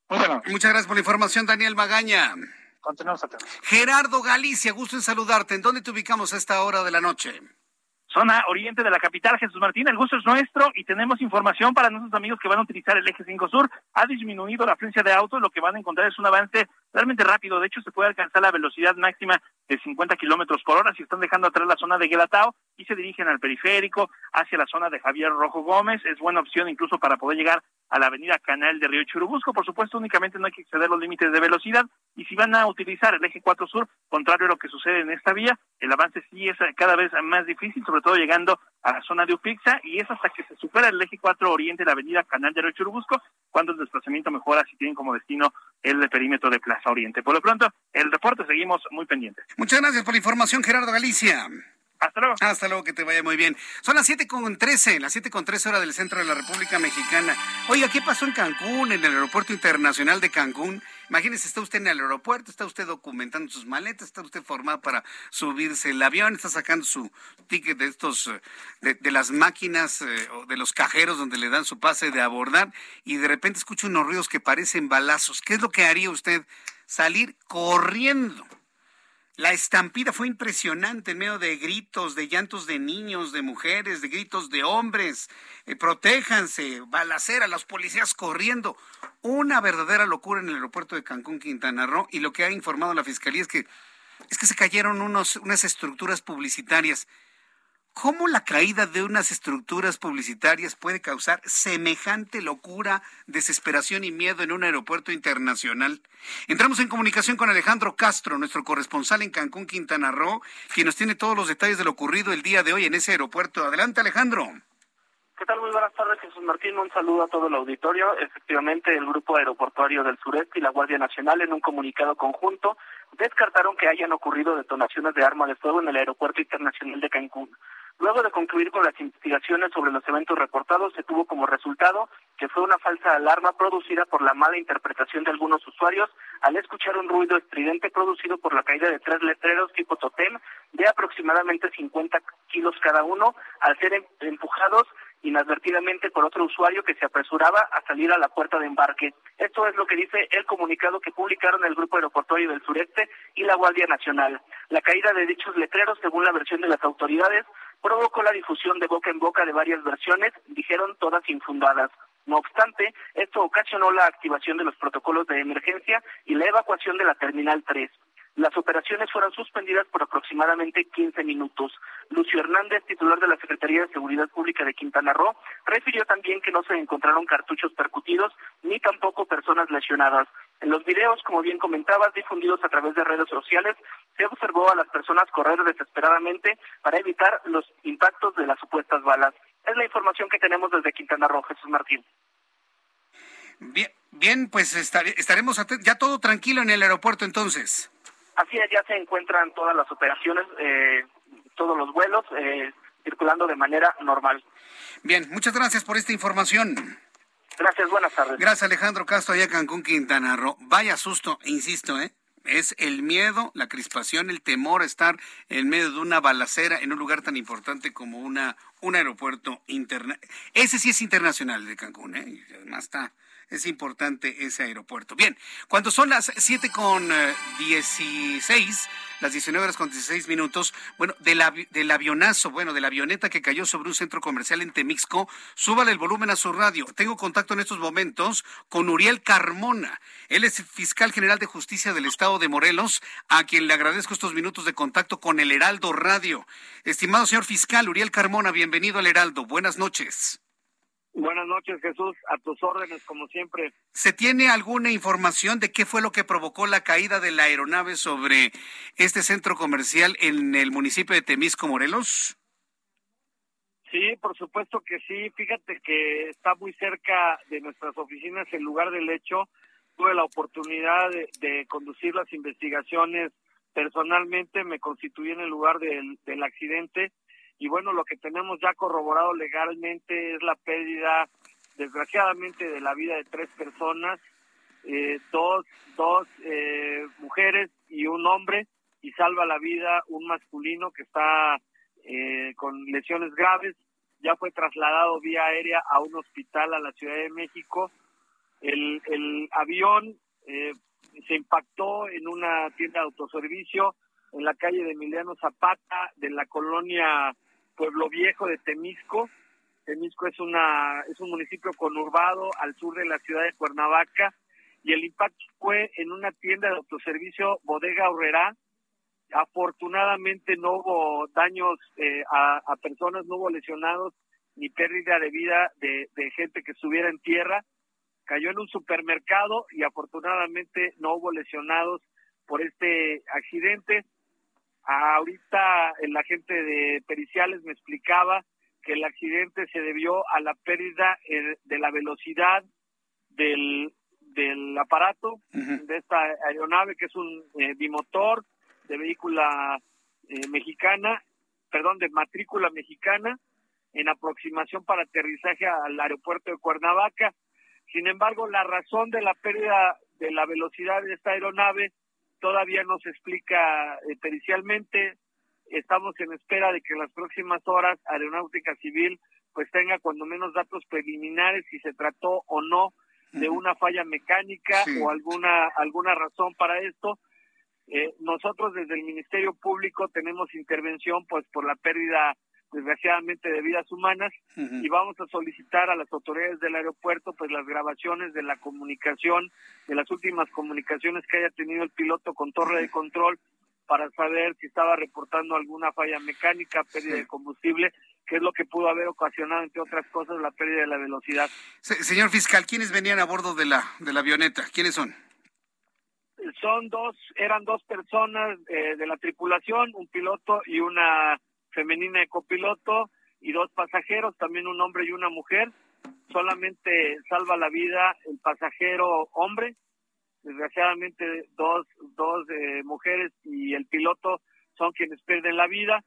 Muchas gracias por la información, Daniel Magaña. Continuamos Gerardo Galicia, gusto en saludarte. ¿En dónde te ubicamos a esta hora de la noche? zona oriente de la capital, Jesús Martín. El gusto es nuestro y tenemos información para nuestros amigos que van a utilizar el eje 5 Sur. Ha disminuido la afluencia de autos, lo que van a encontrar es un avance realmente rápido. De hecho, se puede alcanzar la velocidad máxima de 50 kilómetros por hora si están dejando atrás la zona de Guelatao y se dirigen al periférico hacia la zona de Javier Rojo Gómez. Es buena opción incluso para poder llegar a la avenida Canal de Río Churubusco. Por supuesto, únicamente no hay que exceder los límites de velocidad y si van a utilizar el eje 4 Sur, contrario a lo que sucede en esta vía, el avance sí es cada vez más difícil, sobre todo llegando a la zona de Upixa y es hasta que se supera el eje 4 Oriente, la avenida Canal de Río Churubusco, cuando el desplazamiento mejora si tienen como destino el perímetro de Plaza Oriente. Por lo pronto, el reporte seguimos muy pendientes. Muchas gracias por la información, Gerardo Galicia. Hasta luego. Hasta luego, que te vaya muy bien. Son las siete con trece, las siete con trece horas del centro de la República Mexicana. Oiga, ¿qué pasó en Cancún, en el aeropuerto internacional de Cancún? Imagínese, está usted en el aeropuerto, está usted documentando sus maletas, está usted formado para subirse el avión, está sacando su ticket de estos, de, de las máquinas eh, o de los cajeros donde le dan su pase de abordar y de repente escucha unos ruidos que parecen balazos. ¿Qué es lo que haría usted? Salir corriendo. La estampida fue impresionante en medio de gritos, de llantos de niños, de mujeres, de gritos de hombres. Eh, protéjanse, balacera, los policías corriendo. Una verdadera locura en el aeropuerto de Cancún, Quintana Roo. Y lo que ha informado la fiscalía es que, es que se cayeron unos, unas estructuras publicitarias. ¿Cómo la caída de unas estructuras publicitarias puede causar semejante locura, desesperación y miedo en un aeropuerto internacional? Entramos en comunicación con Alejandro Castro, nuestro corresponsal en Cancún, Quintana Roo, quien nos tiene todos los detalles de lo ocurrido el día de hoy en ese aeropuerto. Adelante, Alejandro. ¿Qué tal? Muy buenas tardes, Jesús Martín. Un saludo a todo el auditorio. Efectivamente, el Grupo Aeroportuario del Sureste y la Guardia Nacional, en un comunicado conjunto, descartaron que hayan ocurrido detonaciones de arma de fuego en el Aeropuerto Internacional de Cancún. Luego de concluir con las investigaciones sobre los eventos reportados, se tuvo como resultado que fue una falsa alarma producida por la mala interpretación de algunos usuarios al escuchar un ruido estridente producido por la caída de tres letreros tipo totem de aproximadamente 50 kilos cada uno al ser em-, empujados inadvertidamente por otro usuario que se apresuraba a salir a la puerta de embarque. Esto es lo que dice el comunicado que publicaron el Grupo Aeroportuario del Sureste y la Guardia Nacional. La caída de dichos letreros, según la versión de las autoridades, provocó la difusión de boca en boca de varias versiones, dijeron todas infundadas. No obstante, esto ocasionó la activación de los protocolos de emergencia y la evacuación de la Terminal 3. Las operaciones fueron suspendidas por aproximadamente 15 minutos. Lucio Hernández, titular de la Secretaría de Seguridad Pública de Quintana Roo, refirió también que no se encontraron cartuchos percutidos ni tampoco personas lesionadas. En los videos, como bien comentabas, difundidos a través de redes sociales, se observó a las personas correr desesperadamente para evitar los impactos de las supuestas balas. Es la información que tenemos desde Quintana Roo, Jesús Martín. Bien, bien pues estaremos ya todo tranquilo en el aeropuerto entonces. Así es, ya se encuentran todas las operaciones, eh, todos los vuelos eh, circulando de manera normal. Bien, muchas gracias por esta información. Gracias, buenas tardes. Gracias, Alejandro Castro, allá Cancún, Quintana Roo. Vaya susto, insisto, ¿eh? Es el miedo, la crispación, el temor a estar en medio de una balacera en un lugar tan importante como una, un aeropuerto internacional. Ese sí es internacional de Cancún, ¿eh? Además está es importante ese aeropuerto. Bien, cuando son las 7 con 16, eh, las 19 horas con 16 minutos, bueno, del, del avionazo, bueno, de la avioneta que cayó sobre un centro comercial en Temixco, súbale el volumen a su radio. Tengo contacto en estos momentos con Uriel Carmona. Él es fiscal general de justicia del estado de Morelos, a quien le agradezco estos minutos de contacto con el Heraldo Radio. Estimado señor fiscal Uriel Carmona, bienvenido al Heraldo. Buenas noches. Buenas noches, Jesús. A tus órdenes, como siempre. ¿Se tiene alguna información de qué fue lo que provocó la caída de la aeronave sobre este centro comercial en el municipio de Temisco, Morelos? Sí, por supuesto que sí. Fíjate que está muy cerca de nuestras oficinas el lugar del hecho. Tuve la oportunidad de, de conducir las investigaciones personalmente. Me constituí en el lugar del, del accidente y bueno, lo que tenemos ya corroborado legalmente es la pérdida, desgraciadamente, de la vida de tres personas, eh, dos, dos eh, mujeres y un hombre, y salva la vida un masculino que está eh, con lesiones graves, ya fue trasladado vía aérea a un hospital a la Ciudad de México. El, el avión se impactó en una tienda de autoservicio en la calle de Emiliano Zapata de la colonia Pueblo Viejo de Temisco. Temisco es una es un municipio conurbado al sur de la ciudad de Cuernavaca y el impacto fue en una tienda de autoservicio Bodega Horrera. Afortunadamente no hubo daños eh, a, a, personas, no hubo lesionados ni pérdida de vida de, de gente que estuviera en tierra. Cayó en un supermercado y afortunadamente no hubo lesionados por este accidente. Ahorita el agente de periciales me explicaba que el accidente se debió a la pérdida eh, de la velocidad del, del aparato de esta aeronave que es un eh, bimotor de vehícula eh, mexicana, perdón, de matrícula mexicana en aproximación para aterrizaje al aeropuerto de Cuernavaca. Sin embargo, la razón de la pérdida de la velocidad de esta aeronave todavía no se explica eh, pericialmente. Estamos en espera de que en las próximas horas Aeronáutica Civil pues tenga cuando menos datos preliminares si se trató o no de una falla mecánica o alguna alguna razón para esto. Eh, nosotros desde el Ministerio Público tenemos intervención pues por la pérdida desgraciadamente de vidas humanas y vamos a solicitar a las autoridades del aeropuerto pues las grabaciones de la comunicación de las últimas comunicaciones que haya tenido el piloto con torre de control para saber si estaba reportando alguna falla mecánica, pérdida de combustible, que es lo que pudo haber ocasionado, entre otras cosas, la pérdida de la velocidad. señor fiscal, ¿quiénes venían a bordo de la, de la avioneta? ¿Quiénes son? Son dos, eran dos personas eh, de la tripulación, un piloto y una femenina de copiloto, y dos pasajeros, también un hombre y una mujer. Solamente salva la vida el pasajero hombre, desgraciadamente dos, dos eh, mujeres y el piloto son quienes pierden la vida.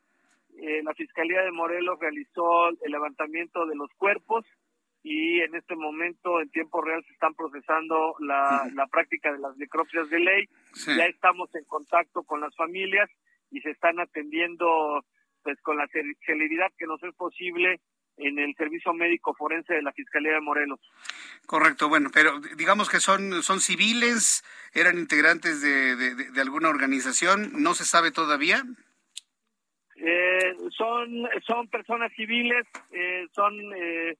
Eh, la Fiscalía de Morelos realizó el levantamiento de los cuerpos y en este momento en tiempo real se están procesando la, la práctica de las necropsias de ley. Ya estamos en contacto con las familias y se están atendiendo pues con la celeridad que nos es posible en el servicio médico forense de la Fiscalía de Morelos. Correcto, bueno, pero digamos que son, son civiles, eran integrantes de, de, alguna organización, ¿no se sabe todavía? Eh, son, son personas civiles, eh, son eh,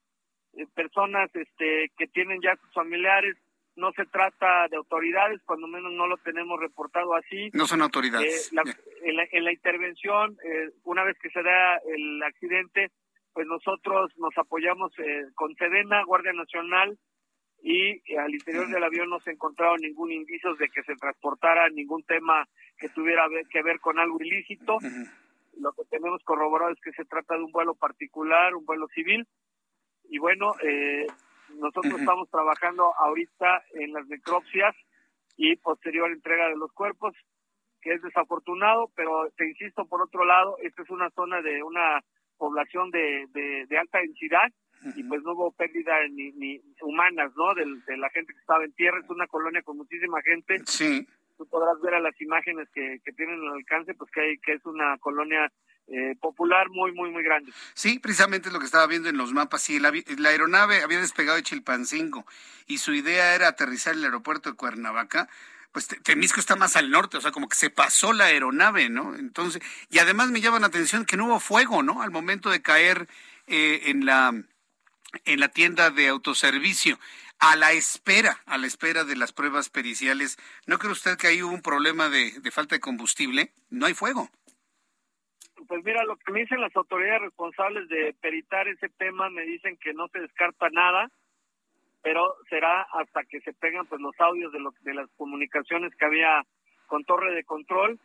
personas este, que tienen ya sus familiares, no se trata de autoridades, cuando menos no lo tenemos reportado así. No son autoridades. en, la, en, la, intervención, una vez que se da el accidente, pues nosotros nos apoyamos eh, con Sedena, Guardia Nacional, y eh, al interior del avión no se encontraron ningún indicio de que se transportara ningún tema que tuviera que ver con algo ilícito. Lo que tenemos corroborado es que se trata de un vuelo particular, un vuelo civil. Y bueno, eh, nosotros estamos trabajando ahorita en las necropsias y posterior entrega de los cuerpos, que es desafortunado, pero te insisto, por otro lado, esta es una zona de una población de, de, alta densidad y pues no hubo pérdida ni, ni humanas, ¿no? De, de, la gente que estaba en tierra, es una colonia con muchísima gente. Sí. Tú podrás ver a las imágenes que, que tienen al alcance, pues que, hay, que es una colonia eh, popular muy, muy, muy grande. Sí, precisamente es lo que estaba viendo en los mapas. Sí, la, la, aeronave había despegado de Chilpancingo y su idea era aterrizar en el aeropuerto de Cuernavaca pues Temisco está más al norte, o sea, como que se pasó la aeronave, ¿no? Entonces, y además me llama la atención que no hubo fuego, ¿no? Al momento de caer eh, en la en la tienda de autoservicio, a la espera, a la espera de las pruebas periciales. ¿No cree usted que ahí hubo un problema de, de falta de combustible? No hay fuego. Pues mira, lo que me dicen las autoridades responsables de peritar ese tema, me dicen que no se descarta nada, pero será hasta que se pegan pues los audios de, de las comunicaciones que había con torre de control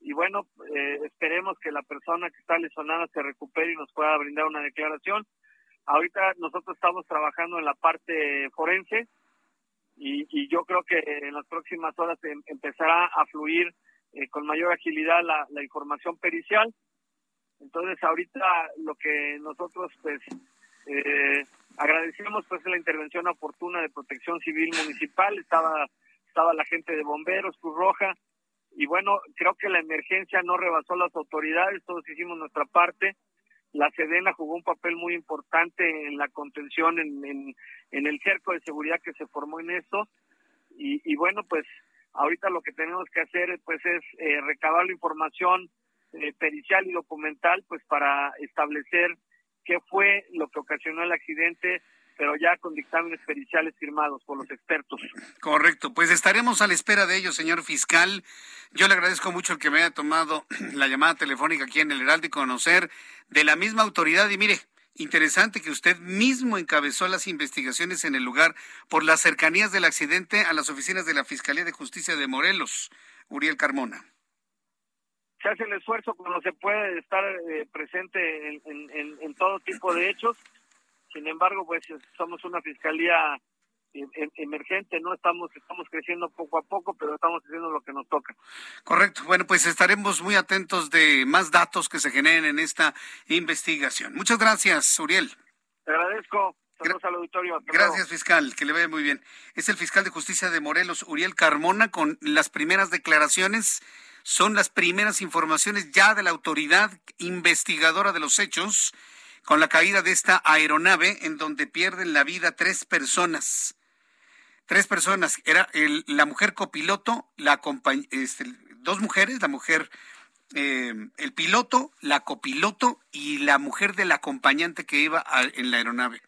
y bueno, eh, esperemos que la persona que está lesionada se recupere y nos pueda brindar una declaración. Ahorita nosotros estamos trabajando en la parte forense y, y yo creo que en las próximas horas em, empezará a fluir eh, con mayor agilidad la, la información pericial. Entonces ahorita lo que nosotros pues eh, agradecemos pues la intervención oportuna de Protección Civil Municipal, estaba estaba la gente de bomberos, Cruz Roja, y bueno, creo que la emergencia no rebasó las autoridades, todos hicimos nuestra parte. La Sedena jugó un papel muy importante en la contención, en, en, el cerco de seguridad que se formó en eso. Y, y, bueno, pues ahorita lo que tenemos que hacer pues es eh, recabar la información eh, pericial y documental, pues para establecer qué fue lo que ocasionó el accidente, pero ya con dictámenes periciales firmados por los expertos. Correcto, pues estaremos a la espera de ello, señor fiscal. Yo le agradezco mucho el que me haya tomado <clears throat> la llamada telefónica aquí en el Heraldo y conocer de la misma autoridad. Y mire, interesante que usted mismo encabezó las investigaciones en el lugar por las cercanías del accidente a las oficinas de la Fiscalía de Justicia de Morelos, Uriel Carmona se hace el esfuerzo cuando se puede estar eh, presente en, todo tipo de hechos. Sin embargo, pues somos una fiscalía em, em, emergente, no estamos estamos creciendo poco a poco, pero estamos haciendo lo que nos toca. Correcto. Bueno, pues estaremos muy atentos de más datos que se generen en esta investigación. Muchas gracias, Uriel. Te agradezco. Saludos al auditorio. Gracias, fiscal. Que le vaya muy bien. Es el fiscal de justicia de Morelos, Uriel Carmona, con las primeras declaraciones son las primeras informaciones ya de la autoridad investigadora de los hechos con la caída de esta aeronave en donde pierden la vida tres personas. Tres personas. Era la mujer copiloto, la este, dos mujeres, la mujer, eh, el piloto, la copiloto y la mujer del acompañante que iba en la aeronave.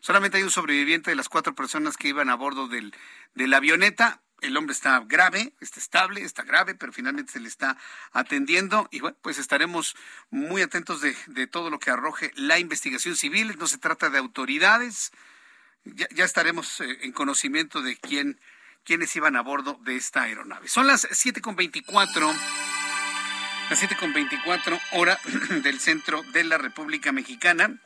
Solamente hay un sobreviviente de las cuatro personas que iban a bordo del, de la avioneta el hombre está grave, está estable, está grave, pero finalmente se le está atendiendo y bueno, pues estaremos muy atentos de, todo lo que arroje la investigación civil. No se trata de autoridades, ya, estaremos eh, en conocimiento de quién, quiénes iban a bordo de esta aeronave. Son las 7.24, las 7.24 hora <clears throat> del centro de la República Mexicana.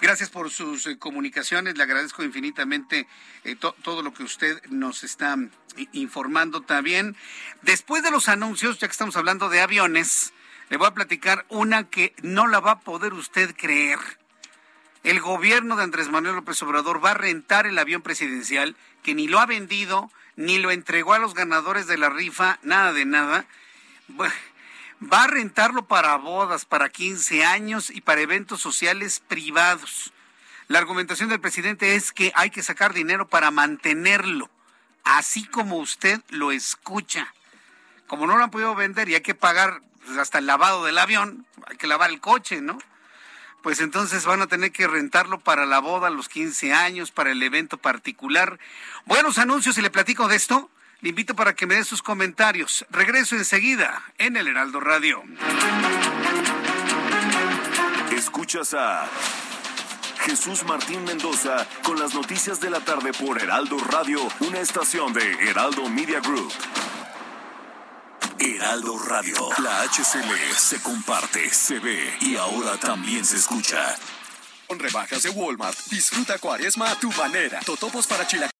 Gracias por sus eh, comunicaciones. Le agradezco infinitamente eh, todo lo que usted nos está mm, informando también. Después de los anuncios, ya que estamos hablando de aviones, le voy a platicar una que no la va a poder usted creer. El gobierno de Andrés Manuel López Obrador va a rentar el avión presidencial que ni lo ha vendido, ni lo entregó a los ganadores de la rifa, nada de nada. Bueno, va a rentarlo para bodas, para 15 años y para eventos sociales privados. La argumentación del presidente es que hay que sacar dinero para mantenerlo, así como usted lo escucha. Como no lo han podido vender y hay que pagar pues, hasta el lavado del avión, hay que lavar el coche, ¿no? Pues entonces van a tener que rentarlo para la boda, los 15 años, para el evento particular. Buenos anuncios y le platico de esto. Le invito para que me dé sus comentarios. Regreso enseguida en el Heraldo Radio. Escuchas a Jesús Martín Mendoza con las noticias de la tarde por Heraldo Radio, una estación de Heraldo Media Group. Heraldo Radio, la HCL se comparte, se ve y ahora también se escucha. Con rebajas de Walmart, disfruta cuaresma a tu manera. Totopos para chilaquiles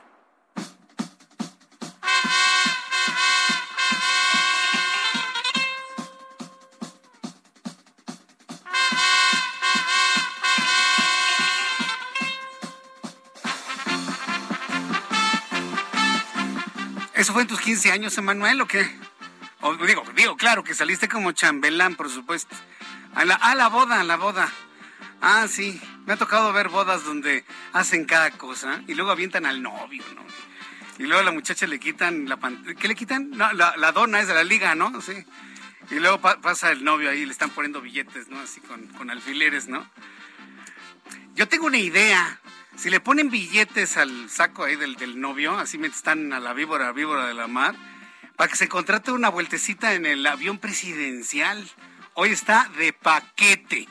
¿Eso fue en tus 15 años, Emanuel, o qué? digo, digo, claro, que saliste como chambelán, por supuesto. A la, boda, a la boda. Ah, sí, me ha tocado ver bodas donde hacen cada cosa y luego avientan al novio, ¿no? Y luego a la muchacha le quitan la ¿Qué le quitan? No, la, dona es de la liga, ¿no? Sí. Y luego pasa el novio ahí, le están poniendo billetes, ¿no? Así con alfileres, ¿no? Yo tengo una idea. Si le ponen billetes al saco ahí del, del novio, así me están a la víbora, víbora de la mar, para que se contrate una vueltecita en el avión presidencial. Hoy está de paquete.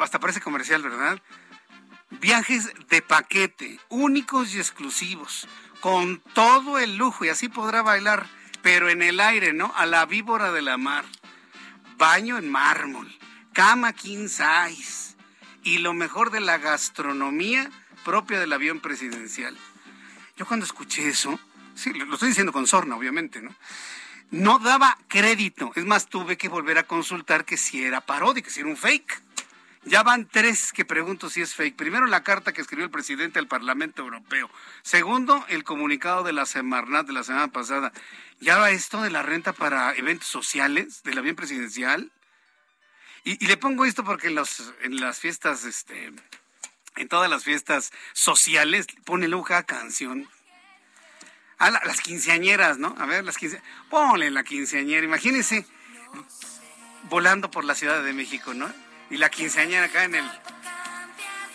Hasta parece comercial, ¿verdad? Viajes de paquete, únicos y exclusivos, con todo el lujo, y así podrá bailar, pero en el aire, ¿no? A la víbora de la mar. Baño en mármol, cama king size y lo mejor de la gastronomía propia del avión presidencial. Yo cuando escuché eso, sí, lo estoy diciendo con sorna, obviamente, ¿no? No daba crédito. Es más, tuve que volver a consultar que si era paródico, que si era un fake. Ya van tres que pregunto si es fake. Primero, la carta que escribió el presidente al Parlamento Europeo. Segundo, el comunicado de la Semarnat de la semana pasada. ¿Ya va esto de la renta para eventos sociales del avión presidencial? Y, le pongo esto porque en, los, en las fiestas, este, en todas las fiestas sociales, pone luja canción. A las quinceañeras, ¿no? A ver, las quinceañeras. Ponle la quinceañera. Imagínense volando por la Ciudad de México, ¿no? Y la quinceañera acá en el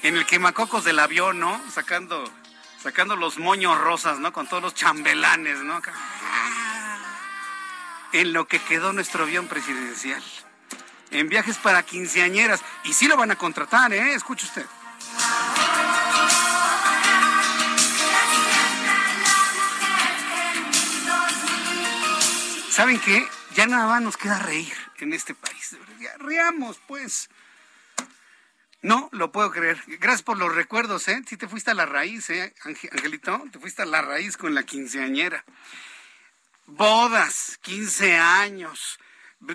en el quemacocos del avión, ¿no? Sacando sacando los moños rosas, ¿no? Con todos los chambelanes, ¿no? En lo que quedó nuestro avión presidencial. En viajes para quinceañeras. Y sí lo van a contratar, ¿eh? Escuche usted. ¿Saben qué? Ya nada más nos queda reír en este país. Ya, reamos, pues. No, lo puedo creer. Gracias por los recuerdos, ¿eh? Sí te fuiste a la raíz, ¿eh, Angelito? Te fuiste a la raíz con la quinceañera. Bodas, quince años,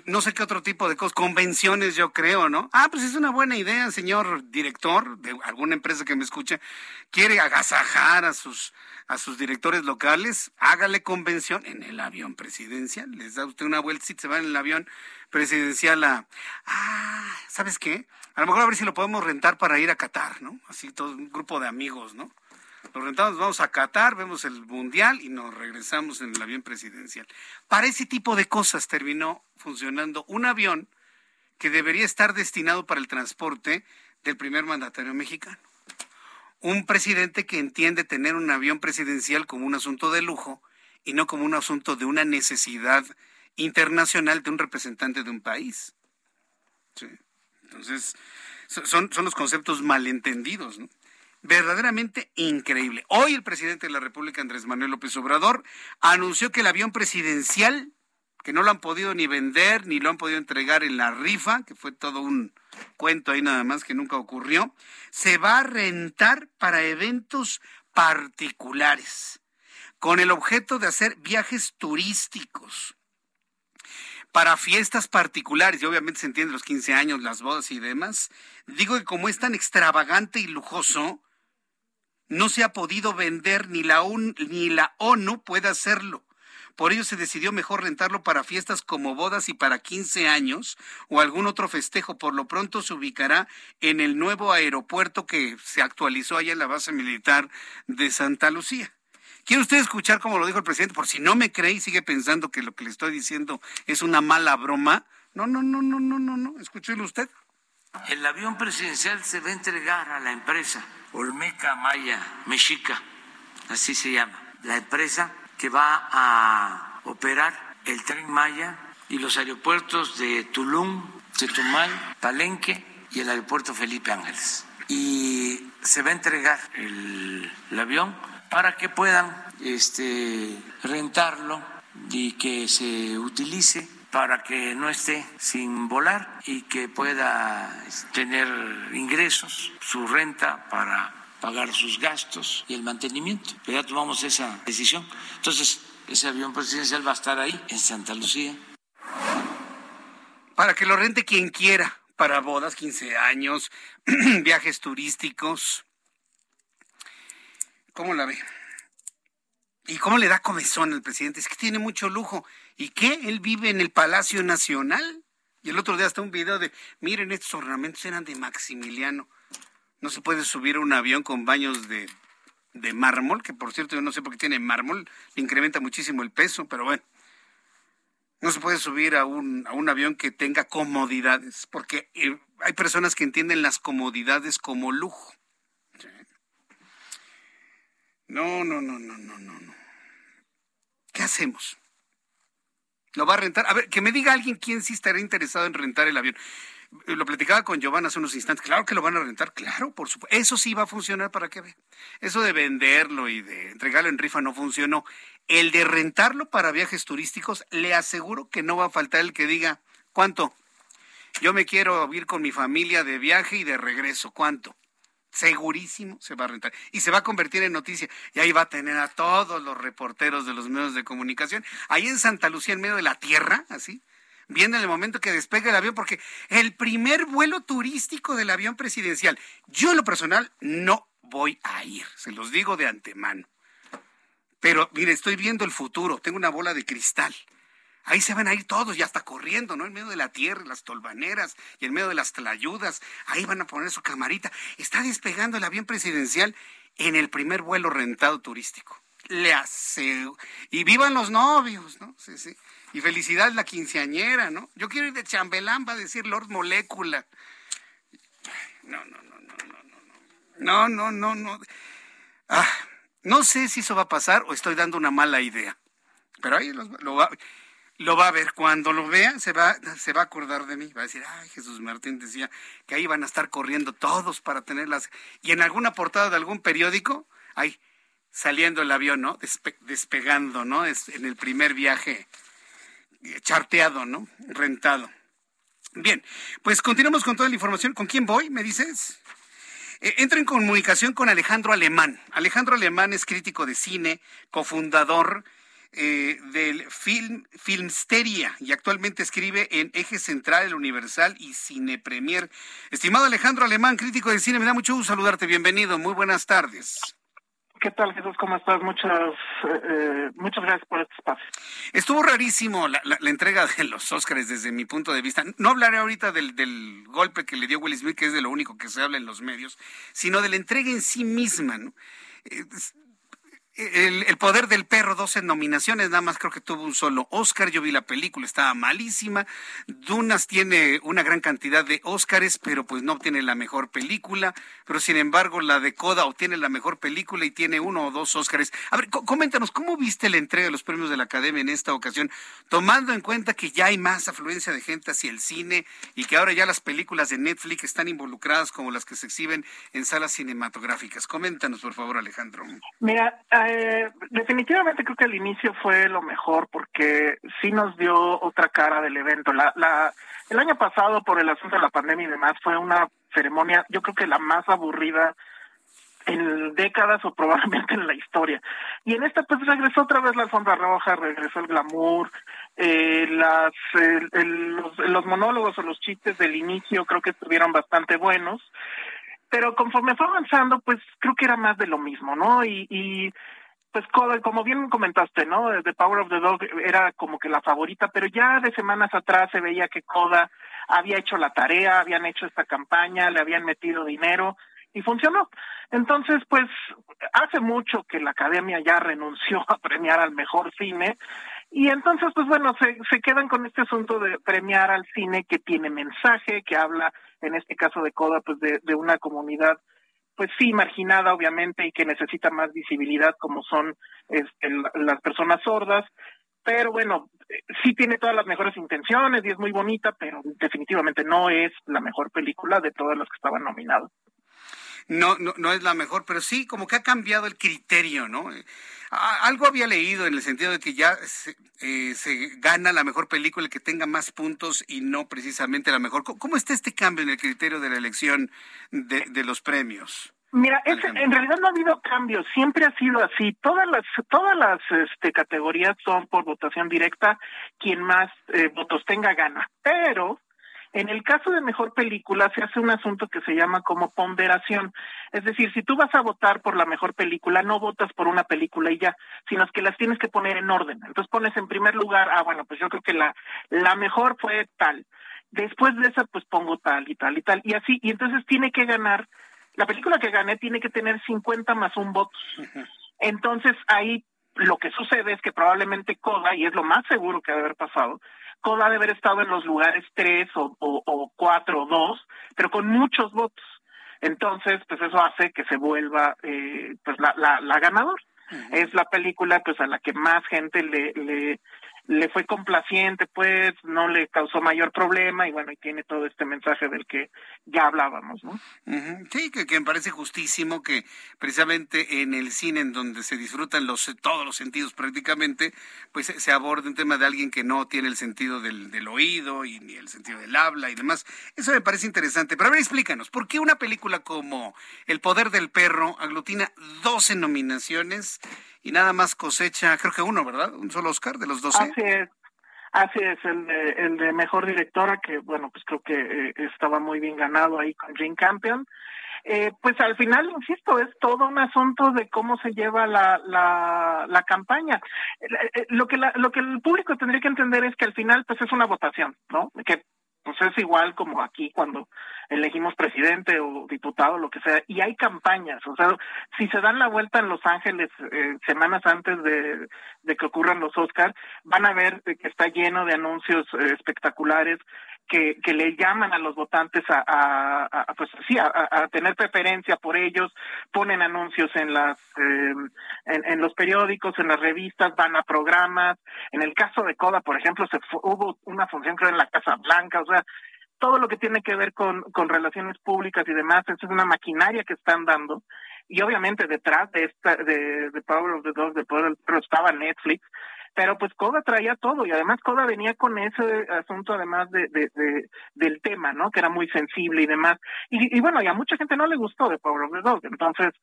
no sé qué otro tipo de cosas, convenciones yo creo, ¿no? Ah, pues es una buena idea, señor director de alguna empresa que me escuche, quiere agasajar a sus a sus directores locales, hágale convención en el avión presidencial. Les da usted una vuelta si se va en el avión presidencial a... Ah, ¿sabes qué? A lo mejor a ver si lo podemos rentar para ir a Qatar, ¿no? Así todo un grupo de amigos, ¿no? Lo rentamos, vamos a Qatar, vemos el Mundial y nos regresamos en el avión presidencial. Para ese tipo de cosas terminó funcionando un avión que debería estar destinado para el transporte del primer mandatario mexicano un presidente que entiende tener un avión presidencial como un asunto de lujo y no como un asunto de una necesidad internacional de un representante de un país. Entonces, son, son los conceptos malentendidos, ¿no? Verdaderamente increíble. Hoy el presidente de la República, Andrés Manuel López Obrador, anunció que el avión presidencial, que no lo han podido ni vender, ni lo han podido entregar en la rifa, que fue todo un, cuento ahí nada más que nunca ocurrió, se va a rentar para eventos particulares, con el objeto de hacer viajes turísticos para fiestas particulares, y obviamente se entiende los 15 años, las bodas y demás. Digo que como es tan extravagante y lujoso, no se ha podido vender ni la, ni la ONU puede hacerlo. Por ello se decidió mejor rentarlo para fiestas como bodas y para 15 años o algún otro festejo. Por lo pronto se ubicará en el nuevo aeropuerto que se actualizó allá en la base militar de Santa Lucía. ¿Quiere usted escuchar como lo dijo el presidente? Por si no me cree y sigue pensando que lo que le estoy diciendo es una mala broma. No, no, no, no, no, no, no. Escúchelo usted. El avión presidencial se va a entregar a la empresa Olmeca Maya Mexica, así se llama. La empresa que va a operar el tren Maya y los aeropuertos de Tulum, Chetumal, Palenque y el aeropuerto Felipe Ángeles. Y se va a entregar el, avión para que puedan este, rentarlo y que se utilice para que no esté sin volar y que pueda tener ingresos, su renta para pagar sus gastos y el mantenimiento. Pero ya tomamos esa decisión. Entonces, ese avión presidencial va a estar ahí, en Santa Lucía. Para que lo rente quien quiera, para bodas, 15 años, <clears throat> viajes turísticos. ¿Cómo la ve? ¿Y cómo le da comezón al presidente? Es que tiene mucho lujo. ¿Y qué? Él vive en el Palacio Nacional. Y el otro día hasta un video de, miren, estos ornamentos eran de Maximiliano. No se puede subir a un avión con baños de, mármol, que por cierto yo no sé por qué tiene mármol, le incrementa muchísimo el peso, pero bueno. No se puede subir a un, a un avión que tenga comodidades, porque eh, hay personas que entienden las comodidades como lujo. No, no, no, no, no, no, no. ¿Qué hacemos? ¿Lo va a rentar? A ver, que me diga alguien quién sí estaría interesado en rentar el avión. Eh, lo platicaba con Giovanna hace unos instantes, claro que lo van a rentar, claro, por supuesto. Eso sí va a funcionar para que ve. Eso de venderlo y de entregarlo en rifa no funcionó. El de rentarlo para viajes turísticos, le aseguro que no va a faltar el que diga, ¿cuánto? Yo me quiero ir con mi familia de viaje y de regreso, ¿cuánto? Segurísimo se va a rentar. Y se va a convertir en noticia. Y ahí va a tener a todos los reporteros de los medios de comunicación. Ahí en Santa Lucía, en medio de la tierra, así, viendo en el momento que despegue el avión, porque el primer vuelo turístico del avión presidencial, yo en lo personal no voy a ir, se los digo de antemano. Pero mire, estoy viendo el futuro, tengo una bola de cristal. Ahí se van a ir todos, ya está corriendo, ¿no? En medio de la tierra, las tolvaneras y en medio de las tlayudas. Ahí van a poner su camarita. Está despegando el avión presidencial en el primer vuelo rentado turístico. Le hace... Y vivan los novios, ¿no? Sí, sí. Y felicidad la quinceañera, ¿no? Yo quiero ir de chambelán, va a decir Lord Molécula. No, no, no, no, no, no. No, no, no, no. Ah, no sé si eso va a pasar o estoy dando una mala idea. Pero ahí lo va lo va a ver. Cuando lo vea, se va, se va a acordar de mí. Va a decir, ay, Jesús Martín decía que ahí van a estar corriendo todos para tenerlas. Y en alguna portada de algún periódico, ahí saliendo el avión, ¿no? despegando, ¿no? Es en el primer viaje eh, charteado, ¿no? Rentado. Bien, pues continuamos con toda la información. ¿Con quién voy? ¿Me dices? Eh, entro en comunicación con Alejandro Alemán. Alejandro Alemán es crítico de cine, cofundador eh, del film Filmsteria y actualmente escribe en Eje Central, El Universal y Cine Premier. Estimado Alejandro Alemán, crítico de cine, me da mucho gusto saludarte. Bienvenido, muy buenas tardes. ¿Qué tal, Jesús? ¿Cómo estás? Muchas, eh, muchas gracias por este espacio. Estuvo rarísimo la, entrega de los Óscares desde mi punto de vista. No hablaré ahorita del, del, golpe que le dio Will Smith, que es de lo único que se habla en los medios, sino de la entrega en sí misma. ¿no? Eh, el, poder del perro, 12 nominaciones, nada más creo que tuvo un solo Oscar. Yo vi la película, estaba malísima. Dunas tiene una gran cantidad de Oscars, pero pues no obtiene la mejor película. Pero sin embargo, la de Coda obtiene la mejor película y tiene uno o dos Oscars. A ver, coméntanos, ¿cómo viste la entrega de los premios de la Academia en esta ocasión? Tomando en cuenta que ya hay más afluencia de gente hacia el cine y que ahora ya las películas de Netflix están involucradas como las que se exhiben en salas cinematográficas. Coméntanos, por favor, Alejandro. Mira, eh, definitivamente creo que el inicio fue lo mejor porque sí nos dio otra cara del evento. La, la, el año pasado, por el asunto de la pandemia y demás, fue una ceremonia, yo creo que la más aburrida en décadas o probablemente en la historia. Y en esta pues regresó otra vez la alfombra roja, regresó el glamour, eh, las, los, los monólogos o los chistes del inicio creo que estuvieron bastante buenos pero conforme fue avanzando, pues creo que era más de lo mismo, ¿no? Y, y pues como bien comentaste, ¿no? The Power of the Dog era como que la favorita, pero ya de semanas atrás se veía que Coda había hecho la tarea, habían hecho esta campaña, le habían metido dinero y funcionó. Entonces, pues hace mucho que la academia ya renunció <laughs> a premiar al mejor cine y entonces, pues bueno, se, quedan con este asunto de premiar al cine que tiene mensaje, que habla, en este caso de Coda, pues de, de una comunidad pues sí, marginada obviamente y que necesita más visibilidad como son este, las personas sordas, pero bueno, sí tiene todas las mejores intenciones y es muy bonita, pero definitivamente no es la mejor película de todas las que estaban nominadas. No, no, no es la mejor, pero sí como que ha cambiado el criterio, ¿no? Algo había leído en el sentido de que ya se, eh, se, gana la mejor película el que tenga más puntos y no precisamente la mejor. ¿Cómo está este cambio en el criterio de la elección de, de los premios? Mira, en realidad no ha habido cambios, siempre ha sido así. Todas las todas las este, categorías son por votación directa, quien más eh, votos tenga gana. Pero en el caso de mejor película se hace un asunto que se llama como ponderación. Es decir, si tú vas a votar por la mejor película, no votas por una película y ya, sino que las tienes que poner en orden. Entonces pones en primer lugar, ah, bueno, pues yo creo que la, la mejor fue tal. Después de esa, pues pongo tal y tal y tal. Y así, y entonces tiene que ganar, la película que gane tiene que tener 50 más un voto. Entonces ahí lo que sucede es que probablemente Coda, y es lo más seguro que debe haber pasado, Coda debe haber estado en los lugares tres o, o, o cuatro o dos, pero con muchos votos. Entonces, pues eso hace que se vuelva eh, pues la, la, la ganadora. Es la película pues a la que más gente le, le, le fue complaciente, pues no le causó mayor problema y bueno, y tiene todo este mensaje del que ya hablábamos, ¿no? Sí, que, me parece justísimo que precisamente en el cine en donde se disfrutan los todos los sentidos prácticamente, pues se aborde un tema de alguien que no tiene el sentido del, del oído y ni el sentido del habla y demás. Eso me parece interesante. Pero a ver, explícanos, ¿por qué una película como El poder del perro aglutina 12 nominaciones? Y nada más cosecha, creo que uno, ¿verdad? Un solo Oscar de los 12. Así es. Así es, el de, el de mejor directora, que bueno, pues creo que eh, estaba muy bien ganado ahí con Jane Campion. Eh, pues al final, insisto, es todo un asunto de cómo se lleva la, la, la campaña. Eh, lo que la, lo que el público tendría que entender es que al final, pues es una votación, ¿no? Que pues es igual como aquí cuando elegimos presidente o diputado, lo que sea, y hay campañas, o sea, si se dan la vuelta en Los Ángeles eh, semanas antes de, que ocurran los Oscars, van a ver que está lleno de anuncios eh, espectaculares que, que le llaman a los votantes a, pues sí, a, tener preferencia por ellos, ponen anuncios en las eh, en, los periódicos, en las revistas, van a programas. En el caso de Coda, por ejemplo, se hubo una función creo en la Casa Blanca, o sea, todo lo que tiene que ver con, con relaciones públicas y demás, es una maquinaria que están dando. Y obviamente detrás de esta, de, de Power of the Dog, de Power, pero estaba Netflix, pero pues Coda traía todo y además Coda venía con ese asunto además de, de, de, del tema, ¿no? Que era muy sensible y demás. Y, y bueno, y a mucha gente no le gustó de Power of the Dog, entonces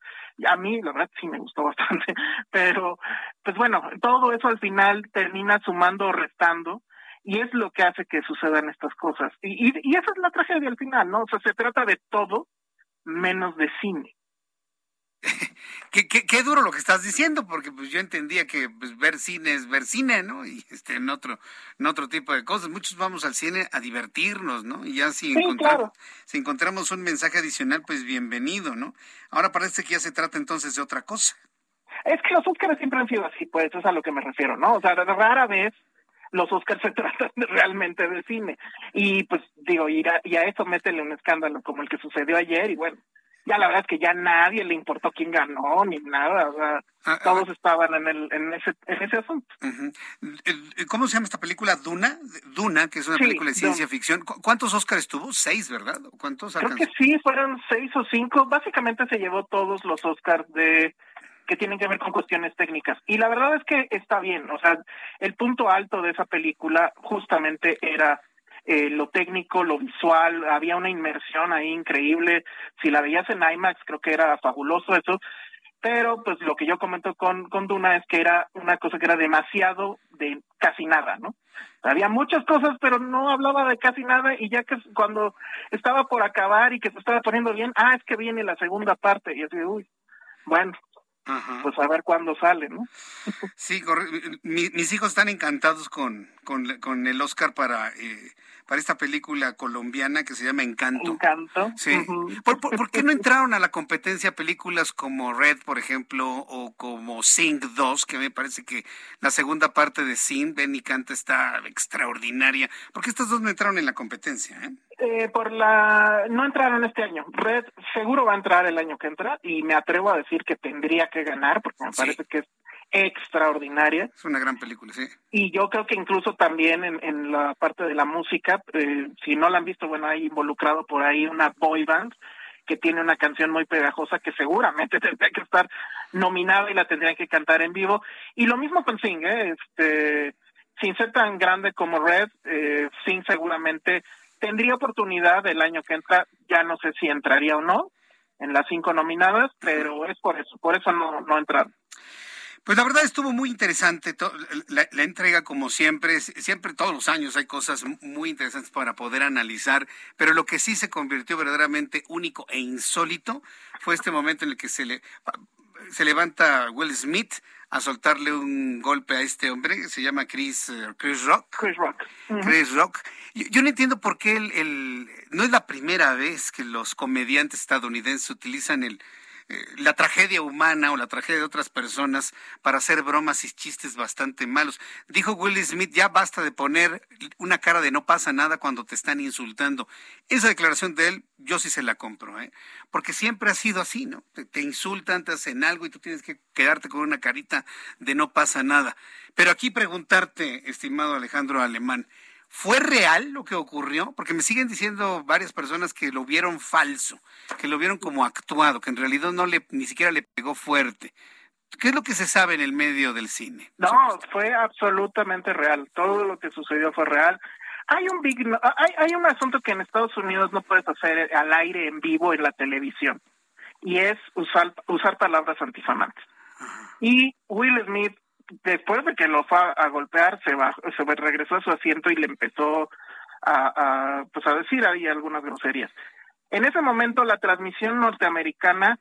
a mí la verdad sí me gustó <laughs> bastante, pero pues bueno, todo eso al final termina sumando o restando y es lo que hace que sucedan estas cosas. Y, y esa es la tragedia al final, ¿no? O sea, se trata de todo menos de cine. <laughs> qué, qué, qué, duro lo que estás diciendo, porque pues yo entendía que pues, ver cine es ver cine, ¿no? Y este, en otro, en otro tipo de cosas. Muchos vamos al cine a divertirnos, ¿no? Y ya si, encontramos, si encontramos un mensaje adicional, pues bienvenido, ¿no? Ahora parece que ya se trata entonces de otra cosa. Es que los Oscars siempre han sido así, pues, es a lo que me refiero, ¿no? O sea, rara vez los Oscars se <laughs> tratan realmente de cine. Y pues digo, y a, y a eso métele un escándalo como el que sucedió ayer y bueno, ya la verdad es que ya nadie le importó quién ganó ni nada, o sea, ah, todos ah. estaban en el en ese en ese asunto. ¿Cómo se llama esta película? Duna, Duna, que es una película de ciencia ficción. ¿Cuántos Oscars tuvo? Seis, ¿verdad? ¿Cuántos? Creo que sí, fueron seis o cinco. Básicamente se llevó todos los Oscars de que tienen que ver con cuestiones técnicas. Y la verdad es que está bien, o sea, el punto alto de esa película justamente era eh, lo técnico, lo visual, había una inmersión ahí increíble. Si la veías en IMAX, creo que era fabuloso eso. Pero, pues, lo que yo comento con, con Duna es que era una cosa que era demasiado de casi nada, ¿no? Había muchas cosas, pero no hablaba de casi nada. Y ya que cuando estaba por acabar y que se estaba poniendo bien, ah, es que viene la segunda parte. Y así, uy, bueno, pues a ver cuándo sale, ¿no? Sí, mis hijos están encantados con, con, con el Oscar para eh, para esta película colombiana que se llama Encanto. Encanto. Sí. ¿Por, qué no entraron a la competencia películas como Red, por ejemplo, o como Sing 2, que me parece que la segunda parte de Sing, Benny Canta, está extraordinaria? ¿Por qué estas dos no entraron en la competencia? Eh? Eh, por la no entraron este año. Red seguro va a entrar el año que entra y me atrevo a decir que tendría que ganar porque me parece que es extraordinaria. Es una gran película, sí. Y yo creo que incluso también en, en la parte de la música, eh, si no la han visto, bueno, hay involucrado por ahí una boy band que tiene una canción muy pegajosa que seguramente <laughs> tendría que estar nominada y la tendrían que cantar en vivo. Y lo mismo con Sing, ¿eh? este, sin ser tan grande como Red, eh, Sing seguramente tendría oportunidad el año que entra, ya no sé si entraría o no en las cinco nominadas, pero es por eso, por eso no, no entraron. Pues la verdad estuvo muy interesante la, entrega como siempre, siempre todos los años hay cosas muy interesantes para poder analizar, pero lo que sí se convirtió verdaderamente único e insólito fue este momento en el que se le se levanta Will Smith a soltarle un golpe a este hombre que se llama Chris, eh, Chris Rock. Chris Rock. Chris Rock. Yo, no entiendo por qué el, no es la primera vez que los comediantes estadounidenses utilizan el, la tragedia humana o la tragedia de otras personas para hacer bromas y chistes bastante malos. Dijo Will Smith, ya basta de poner una cara de no pasa nada cuando te están insultando. Esa declaración de él, yo sí se la compro, ¿eh? porque siempre ha sido así, ¿no? Te, te insultan, te hacen algo y tú tienes que quedarte con una carita de no pasa nada. Pero aquí preguntarte, estimado Alejandro Alemán, ¿Fue real lo que ocurrió? Porque me siguen diciendo varias personas que lo vieron falso, que lo vieron como actuado, que en realidad no le ni siquiera le pegó fuerte. ¿Qué es lo que se sabe en el medio del cine? No, fue absolutamente real. Todo lo que sucedió fue real. Hay un big, hay, hay un asunto que en Estados Unidos no puedes hacer al aire en vivo en la televisión y es usar usar palabras antifamantes. Y Will Smith después de que lo fue a, golpear, se, bajó, se regresó a su asiento y le empezó a, pues a decir ahí algunas groserías. En ese momento la transmisión norteamericana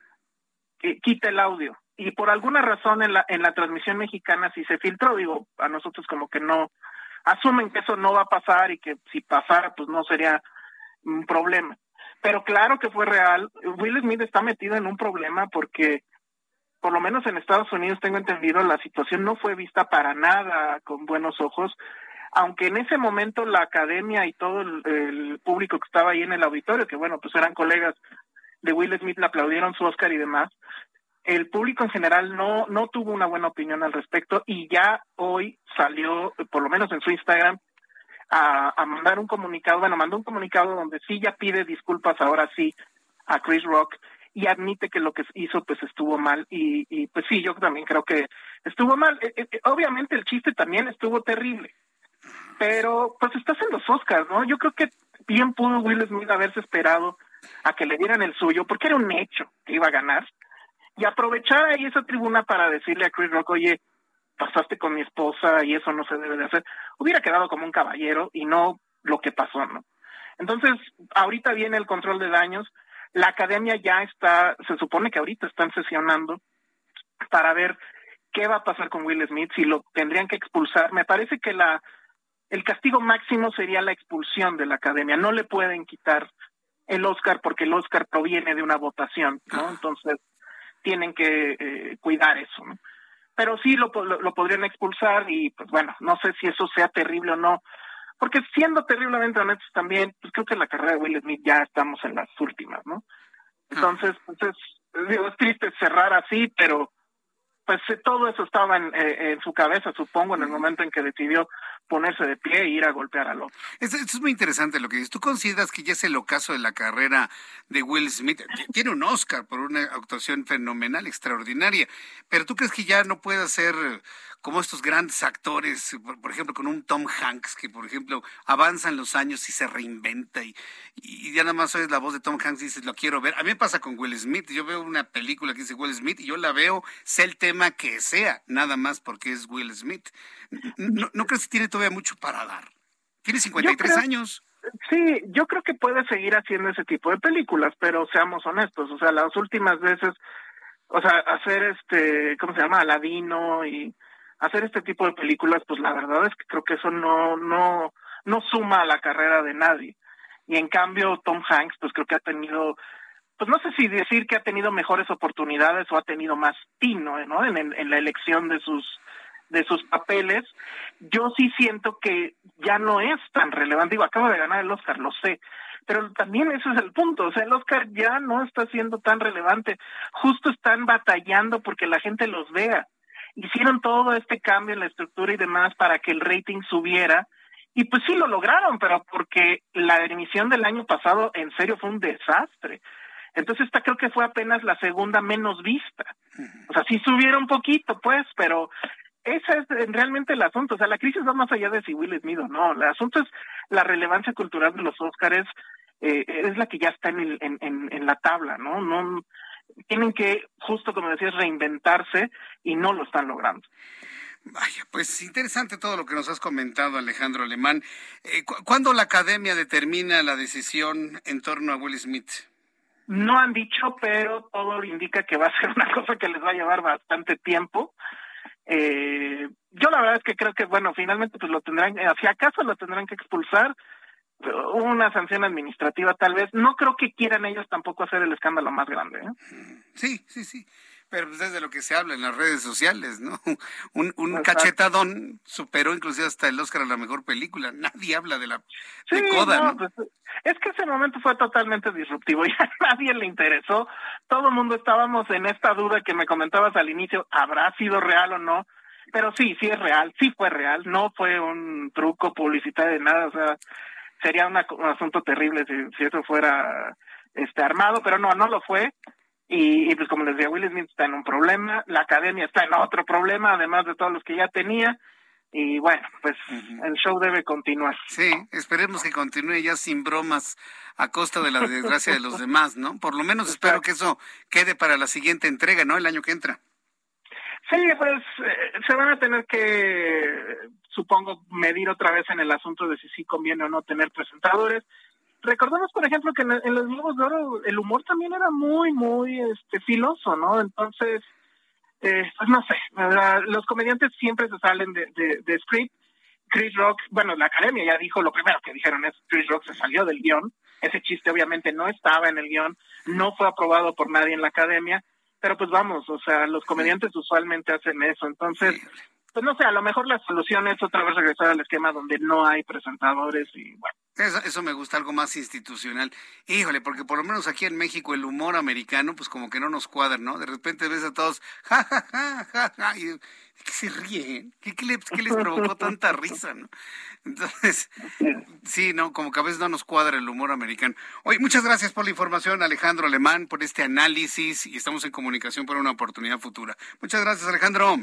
eh, quita el audio y por alguna razón en la en la transmisión mexicana si se filtró, digo, a nosotros como que no asumen que eso no va a pasar y que si pasara pues no sería un problema. Pero claro que fue real. Will Smith está metido en un problema porque por lo menos en Estados Unidos tengo entendido la situación no fue vista para nada con buenos ojos aunque en ese momento la academia y todo el, público que estaba ahí en el auditorio, que bueno, pues eran colegas de Will Smith, le aplaudieron su Oscar y demás, el público en general no, no tuvo una buena opinión al respecto y ya hoy salió, por lo menos en su Instagram, a, a mandar un comunicado, bueno, mandó un comunicado donde sí ya pide disculpas ahora sí a Chris Rock y admite que lo que hizo pues estuvo mal y, y pues sí, yo también creo que estuvo mal. Eh, eh, obviamente el chiste también estuvo terrible, pero pues estás en los Oscars, ¿no? Yo creo que bien pudo Will Smith haberse esperado a que le dieran el suyo, porque era un hecho que iba a ganar, y aprovechar ahí esa tribuna para decirle a Chris Rock, oye, pasaste con mi esposa y eso no se debe de hacer. Hubiera quedado como un caballero y no lo que pasó, ¿no? Entonces, ahorita viene el control de daños. La academia ya está, se supone que ahorita están sesionando para ver qué va a pasar con Will Smith, si lo tendrían que expulsar. Me parece que la el castigo máximo sería la expulsión de la academia. No le pueden quitar el Oscar porque el Oscar proviene de una votación, ¿no? Ah. Entonces tienen que eh, cuidar eso, ¿no? Pero sí lo, lo, podrían expulsar y pues bueno, no sé si eso sea terrible o no, porque siendo terriblemente honestos también, pues creo que en la carrera de Will Smith ya estamos en las últimas, ¿no? Entonces, pues es, digo, es triste cerrar así, pero pues eh, todo eso estaba en, eh, en, su cabeza, supongo, en el momento en que decidió ponerse de pie e ir a golpear al otro. Esto, es muy interesante lo que dices. ¿Tú consideras que ya es el ocaso de la carrera de Will Smith? Tiene un Oscar por una actuación fenomenal, extraordinaria, pero ¿tú crees que ya no puede hacer como estos grandes actores, por, ejemplo, con un Tom Hanks, que por ejemplo avanzan los años y se reinventa y, y ya nada más oyes la voz de Tom Hanks y dices, lo quiero ver. A mí me pasa con Will Smith, yo veo una película que dice Will Smith y yo la veo, sé el tema que sea, nada más porque es Will Smith. ¿No, no crees que tiene todavía mucho para dar? Tiene 53 años. Sí, yo creo que puede seguir haciendo ese tipo de películas, pero seamos honestos, o sea, las últimas veces, o sea, hacer este, ¿cómo se llama? Aladino y hacer este tipo de películas, pues la verdad es que creo que eso no, no, no suma a la carrera de nadie. Y en cambio, Tom Hanks, pues creo que ha tenido, pues no sé si decir que ha tenido mejores oportunidades o ha tenido más tino, ¿no? En, la elección de sus, de sus papeles. Yo sí siento que ya no es tan relevante. Digo, acaba de ganar el Oscar, lo sé. Pero también ese es el punto, o sea, el Oscar ya no está siendo tan relevante. Justo están batallando porque la gente los vea hicieron todo este cambio en la estructura y demás para que el rating subiera. Y pues sí lo lograron, pero porque la emisión del año pasado en serio fue un desastre. Entonces esta creo que fue apenas la segunda menos vista. O sea, sí subieron un poquito, pues, pero ese es realmente el asunto. O sea, la crisis va más allá de si Will Smith o no. El asunto es la relevancia cultural de los Óscares, eh, es la que ya está en, el, en, en, en la tabla, ¿no? No tienen que, justo como decías, reinventarse y no lo están logrando. Vaya, pues interesante todo lo que nos has comentado, Alejandro Alemán. Eh, ¿Cuándo la academia determina la decisión en torno a Will Smith? No han dicho, pero todo indica que va a <laughs> ser una cosa que les va a llevar bastante tiempo. Eh, yo la verdad es que creo que, bueno, finalmente pues lo tendrán, si acaso lo tendrán que expulsar, una sanción administrativa tal vez. No creo que quieran ellos tampoco hacer el escándalo más grande. ¿eh? Sí, sí, sí. Pero pues es de lo que se habla en las redes sociales, ¿no? <laughs> Un, un cachetadón superó inclusive hasta el Oscar a la mejor película. Nadie habla de la coda, no, pues, es que ese momento fue totalmente disruptivo <laughs> y a nadie le interesó. Todo el mundo estábamos en esta duda que me comentabas al inicio, ¿habrá sido real o no? Pero sí, sí es real, sí fue real, no fue un truco publicitario de nada, o sea, sería un asunto terrible si, si eso fuera este armado, pero no, no lo fue. Y, pues como les decía, Will Smith está en un problema, la academia está en otro problema, además de todos los que ya tenía. Y bueno, pues el show debe continuar. Sí, esperemos que continúe ya sin bromas a costa de la desgracia de los <laughs> demás, ¿no? Por lo menos espero que eso quede para la siguiente entrega, ¿no? El año que entra. Sí, pues se van a tener que, supongo, medir otra vez en el asunto de si sí conviene o no tener presentadores. Recordemos, por ejemplo, que en, los Globos de Oro el humor también era muy, muy este, filoso, ¿no? Entonces, eh, pues no sé, los comediantes siempre se salen de, de, de script. Chris Rock, bueno, la academia ya dijo, lo primero que dijeron es Chris Rock se salió del guion. Ese chiste obviamente no estaba en el guion, no fue aprobado por nadie en la academia, pero pues vamos, o sea, los comediantes usualmente hacen eso. Entonces, pues no sé, a lo mejor la solución es otra vez regresar al esquema donde no hay presentadores y bueno. Eso, eso me gusta, algo más institucional. Híjole, porque por lo menos aquí en México el humor americano, pues como que no nos cuadra, ¿no? De repente ves a todos, <laughs> ja, ja, ja, ja, ja, y ¿qué se ríen? ¿Qué, qué, les, ¿Qué les provocó tanta risa, no? Entonces, sí, no, como que a veces no nos cuadra el humor americano. Oye, muchas gracias por la información, Alejandro Alemán, por este análisis y estamos en comunicación para una oportunidad futura. Muchas gracias, Alejandro.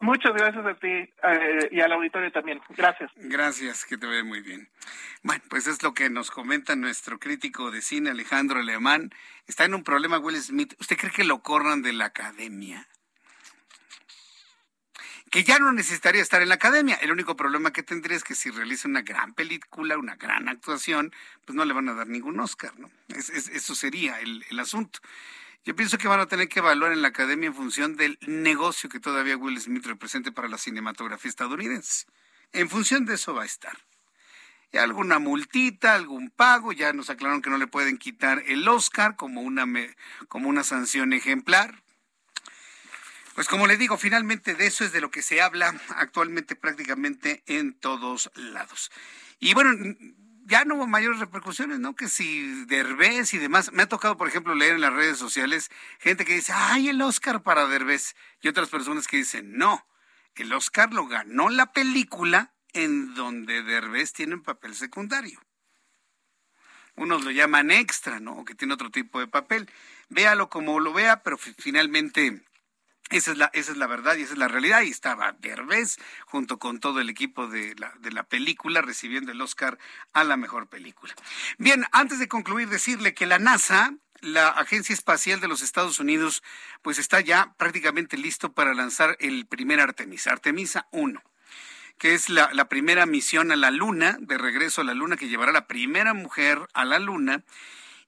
Muchas gracias a ti eh, y al auditorio también. Gracias. Gracias, que te ve muy bien. Bueno, pues es lo que nos comenta nuestro crítico de cine, Alejandro Alemán. Está en un problema Will Smith. ¿Usted cree que lo corran de la academia? que ya no necesitaría estar en la academia. El único problema que tendría es que si realiza una gran película, una gran actuación, pues no le van a dar ningún Oscar, ¿no? eso sería el, el asunto. Yo pienso que van a tener que evaluar en la academia en función del negocio que todavía Will Smith represente para la cinematografía estadounidense. En función de eso va a estar. Y alguna multita, algún pago, ya nos aclararon que no le pueden quitar el Oscar como una, como una sanción ejemplar. Pues como le digo, finalmente de eso es de lo que se habla actualmente prácticamente en todos lados. Y bueno, ya no hubo mayores repercusiones, ¿no? Que si Derbez y demás. Me ha tocado, por ejemplo, leer en las redes sociales gente que dice, ay, el Oscar para Derbez. Y otras personas que dicen, no, el Oscar lo ganó la película en donde Derbez tiene un papel secundario. Unos lo llaman extra, ¿no? O que tiene otro tipo de papel. Véalo como lo vea, pero finalmente esa es, la, esa es la verdad y esa es la realidad. Y estaba Derbez junto con todo el equipo de la, de la película recibiendo el Oscar a la mejor película. Bien, antes de concluir, decirle que la NASA, la Agencia Espacial de los Estados Unidos, pues está ya prácticamente listo para lanzar el primer Artemisa, Artemisa 1 que es la, la primera misión a la Luna, de regreso a la Luna, que llevará la primera mujer a la Luna.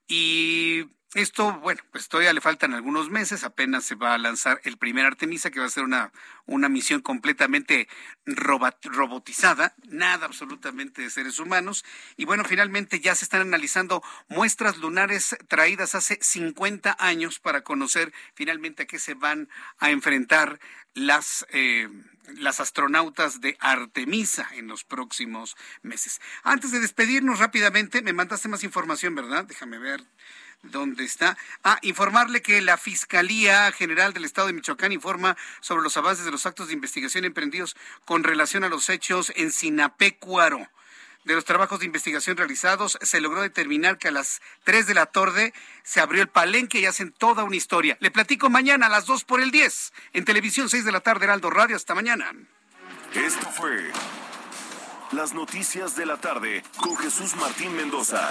Y esto, bueno, pues todavía le faltan algunos meses, apenas se va a lanzar el primer Artemisa, que va a ser una, una misión completamente robotizada, nada absolutamente de seres humanos. Y bueno, finalmente ya se están analizando muestras lunares traídas hace 50 años para conocer finalmente a qué se van a enfrentar las, eh, las astronautas de Artemisa en los próximos meses. Antes de despedirnos rápidamente, me mandaste más información, ¿verdad? Déjame ver dónde está. Ah, informarle que la Fiscalía General del Estado de Michoacán informa sobre los avances de los actos de investigación emprendidos con relación a los hechos en Sinapecuaro. De los trabajos de investigación realizados, se logró determinar que a las 3 de la tarde se abrió el palenque y hacen toda una historia. Le platico mañana a las 2 por el 10. En televisión 6 de la tarde, Heraldo Radio. Hasta mañana. Esto fue Las Noticias de la Tarde con Jesús Martín Mendoza.